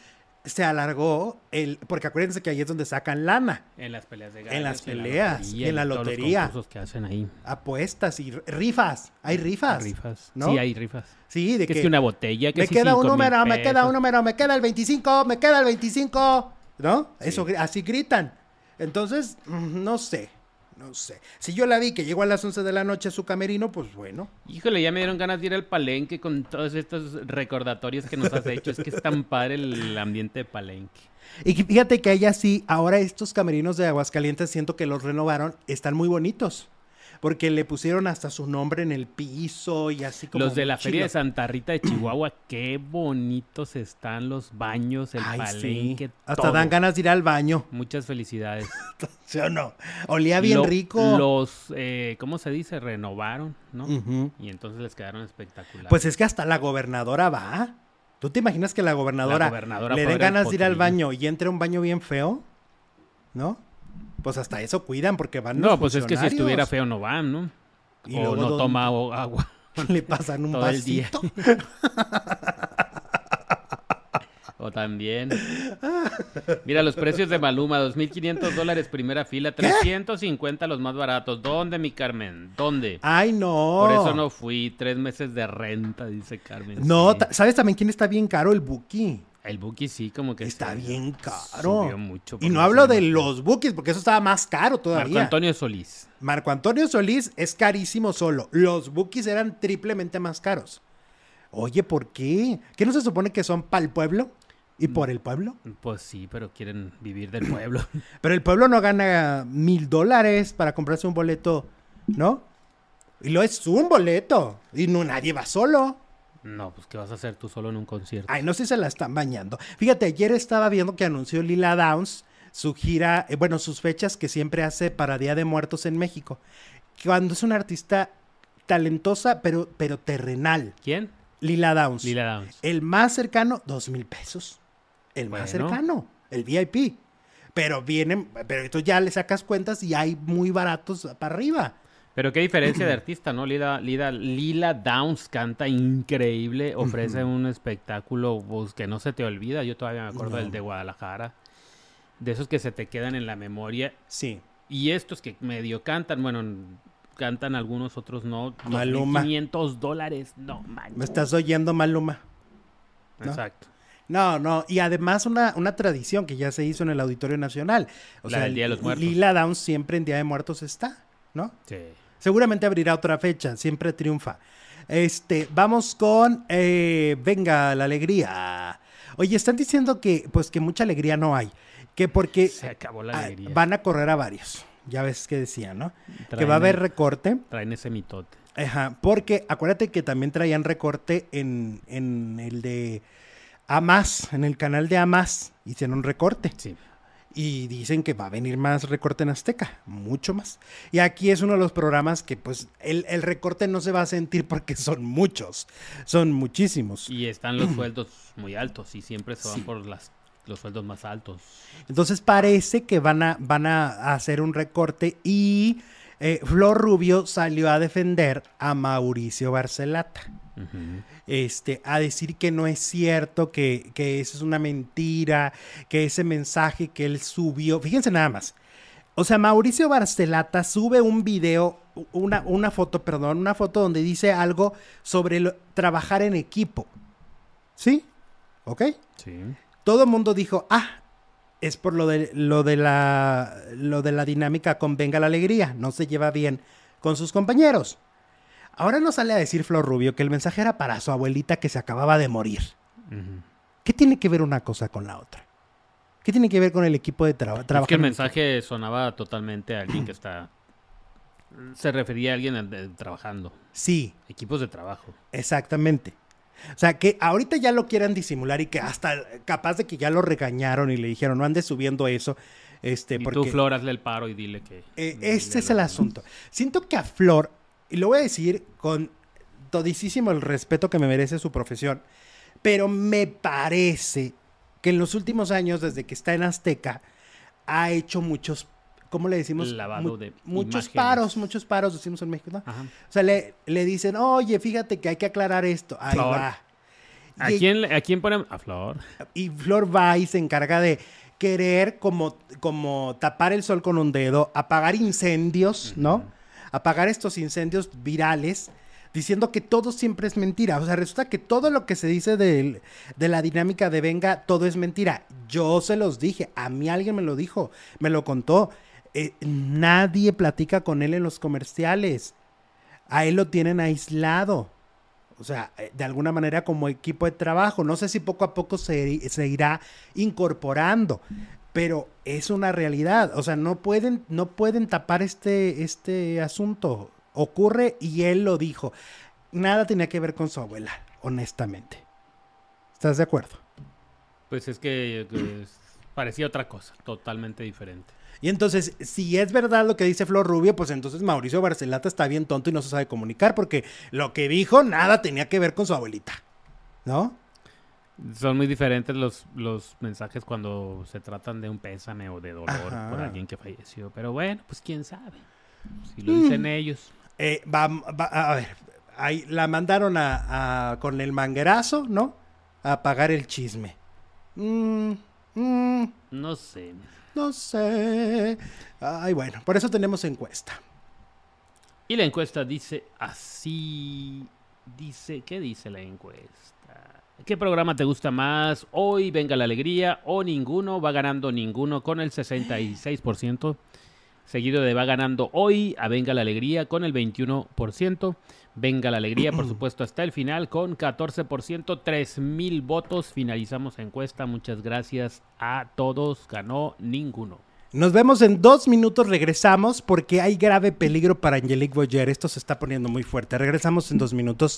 se alargó el, porque acuérdense que ahí es donde sacan lana, En las peleas de gallos. En las peleas, en la todos los lotería. concursos que hacen ahí. apuestas y rifas. Hay rifas. Rifas. ¿no? Sí, hay rifas. Sí, de Que que, es que una botella, que me queda un número, me queda un número, me queda el 25, me queda el 25, ¿no? Eso, así gritan. Entonces, mm, no sé, no sé. Si yo la vi que llegó a las 11 de la noche a su camerino, pues bueno. Híjole, ya me dieron ganas de ir al palenque con todos estos recordatorios que nos has hecho. es que es tan padre el ambiente de palenque. Y fíjate que ella sí, ahora estos camerinos de Aguascalientes siento que los renovaron, están muy bonitos. Porque le pusieron hasta su nombre en el piso y así como. Los de la chilo. Feria de Santa Rita de Chihuahua, qué bonitos están los baños, el Ay, sí. palenque. Hasta todo. dan ganas de ir al baño. Muchas felicidades. ¿Sí o no? Olía bien Lo- rico. Los, eh, ¿cómo se dice? Renovaron, ¿no? Ujú. Y entonces les quedaron espectaculares. Pues es que hasta la gobernadora va. ¿Tú te imaginas que la gobernadora, La gobernadora le den ganas de ir al baño y entre a un baño bien feo? ¿No? Pues hasta eso cuidan porque van no, los pues es que si estuviera feo no van, ¿no? Y o luego, no toma agua. Le pasan un todo el día. vasito. O también. Mira, los precios de Maluma, 2.500 dólares primera fila, 350 los más baratos. ¿Dónde, mi Carmen? ¿Dónde? Ay, no. Por eso no fui. Tres meses de renta, dice Carmen. No, sí. ¿sabes también quién está bien caro? El Buki. El Buki sí, como que Está bien caro. subió mucho Y no hablo de los Bukis, porque eso estaba más caro todavía. Marco Antonio Solís. Marco Antonio Solís es carísimo solo. Los Bukis eran triplemente más caros. Oye, ¿por qué? ¿Qué no se supone que son para el pueblo? ¿Y por el pueblo? Pues sí, pero quieren vivir del pueblo. Pero el pueblo no gana mil dólares para comprarse un boleto, ¿no? Y lo es un boleto. Y no nadie va solo. No, pues ¿qué vas a hacer tú solo en un concierto? Ay, no sé si se la están bañando. Fíjate, ayer estaba viendo que anunció Lila Downs su gira, eh, bueno, sus fechas que siempre hace para Día de Muertos en México. Cuando es una artista talentosa, pero, pero terrenal. ¿Quién? Lila Downs. Lila Downs. El más cercano, dos mil pesos. El más Bueno. cercano, el VIP. Pero vienen, pero tú ya le sacas cuentas y hay muy baratos para arriba. Pero qué diferencia de artista, ¿no? Lila, Lila, Lila Downs canta increíble, ofrece un espectáculo pues, que no se te olvida. Yo todavía me acuerdo No. del de Guadalajara. De esos que se te quedan en la memoria. Sí. Y estos que medio cantan, bueno, cantan algunos, otros no. Maluma. 500 dólares, no ¿Me manches. estás oyendo, Maluma? ¿no? Exacto. No, no, y además una, una tradición que ya se hizo en el Auditorio Nacional. O La del Día de los Muertos. Lila Downs siempre en Día de Muertos está, ¿no? Sí. Seguramente abrirá otra fecha, siempre triunfa. Este, vamos con eh, Venga la alegría. Oye, están diciendo que pues que mucha alegría no hay, que porque Se acabó la ah, alegría. van a correr a varios. Ya ves que decían, ¿no? que va a haber recorte. Traen ese mitote. Ajá, porque acuérdate que también traían recorte en, en el de Amas, en el canal de Amas, hicieron recorte. Sí. Y dicen que va a venir más recorte en Azteca, mucho más. Y aquí es uno de los programas que pues el, el recorte no se va a sentir porque son muchos, son muchísimos. Y están los sueldos muy altos y siempre se van Sí. por las, los sueldos más altos. Entonces parece que van a, van a hacer un recorte y eh, Flor Rubio salió a defender a Mauricio Barcelata. Ujú. Este, a decir que no es cierto, que, que eso es una mentira, que ese mensaje que él subió, fíjense nada más. O sea, Mauricio Barcelata sube un video, una, una foto, perdón, una foto donde dice algo sobre lo- trabajar en equipo. ¿Sí? ¿Ok? Sí. Todo el mundo dijo, ah, es por lo de, lo de la lo de la dinámica con Venga la Alegría, no se lleva bien con sus compañeros. Ahora no sale a decir Flor Rubio que el mensaje era para su abuelita que se acababa de morir. ¿Qué tiene que ver una cosa con la otra? ¿Qué tiene que ver con el equipo de traba- trabajo? Es que el mensaje sonaba totalmente a alguien que está... Se refería a alguien de- trabajando. Sí, Equipos de trabajo. exactamente. O sea, que ahorita ya lo quieran disimular y que hasta capaz de que ya lo regañaron y le dijeron, no andes subiendo eso. Este, y porque... tú, Flor, hazle el paro y dile que... Eh, dile este es el asunto. Siento que a Flor, y lo voy a decir con todísimo el respeto que me merece su profesión, pero me parece que en los últimos años, desde que está en Azteca, ha hecho muchos, ¿cómo le decimos? Lavado de Muchos imágenes. paros, muchos paros, decimos en México, ¿no? Ajá. O sea, le, le dicen, oye, fíjate que hay que aclarar esto. Ahí Flor. va. ¿A Y- quién, ¿A quién ponen? A Flor. y Flor va y se encarga de querer como, como tapar el sol con un dedo, apagar incendios, ¿no? Apagar estos incendios virales, diciendo que todo siempre es mentira. O sea, resulta que todo lo que se dice del- de la dinámica de venga, todo es mentira. Yo se los dije, a mí alguien me lo dijo, me lo contó. eh, nadie platica con él en los comerciales. A él lo tienen aislado. O sea, eh, de alguna manera como equipo de trabajo. No sé si poco a poco se, se irá incorporando, pero es una realidad. O sea, no pueden, no pueden tapar este, este asunto. Ocurre y él lo dijo. Nada tenía que ver con su abuela, honestamente. ¿Estás de acuerdo? Pues es que, que es- parecía otra cosa, totalmente diferente. Y entonces, si es verdad lo que dice Flor Rubio, pues entonces Mauricio Barcelata está bien tonto y no se sabe comunicar porque lo que dijo nada tenía que ver con su abuelita. ¿No? Son muy diferentes los, los mensajes cuando se tratan de un pésame o de dolor Ajá. por alguien que falleció. Pero bueno, pues quién sabe. Si Mm. lo dicen ellos. Eh, va- va- a ver, ahí la mandaron a, a- con el manguerazo, ¿no? A pagar el chisme. Mm, mm, No sé. no sé. Ay, bueno, por eso tenemos encuesta. Y la encuesta dice así. Dice, ¿qué dice la encuesta? ¿Qué programa te gusta más? Hoy venga la alegría o ninguno. Va ganando ninguno con el 66%. Seguido de va ganando hoy a Venga la Alegría con el 21%. Venga la Alegría, por supuesto, hasta el final con 14%. 3,000 votos. Finalizamos la encuesta. Muchas gracias a todos. Ganó ninguno. Nos vemos en dos minutos, regresamos porque hay grave peligro para Angelique Boyer. Esto se está poniendo muy fuerte. Regresamos en dos minutos.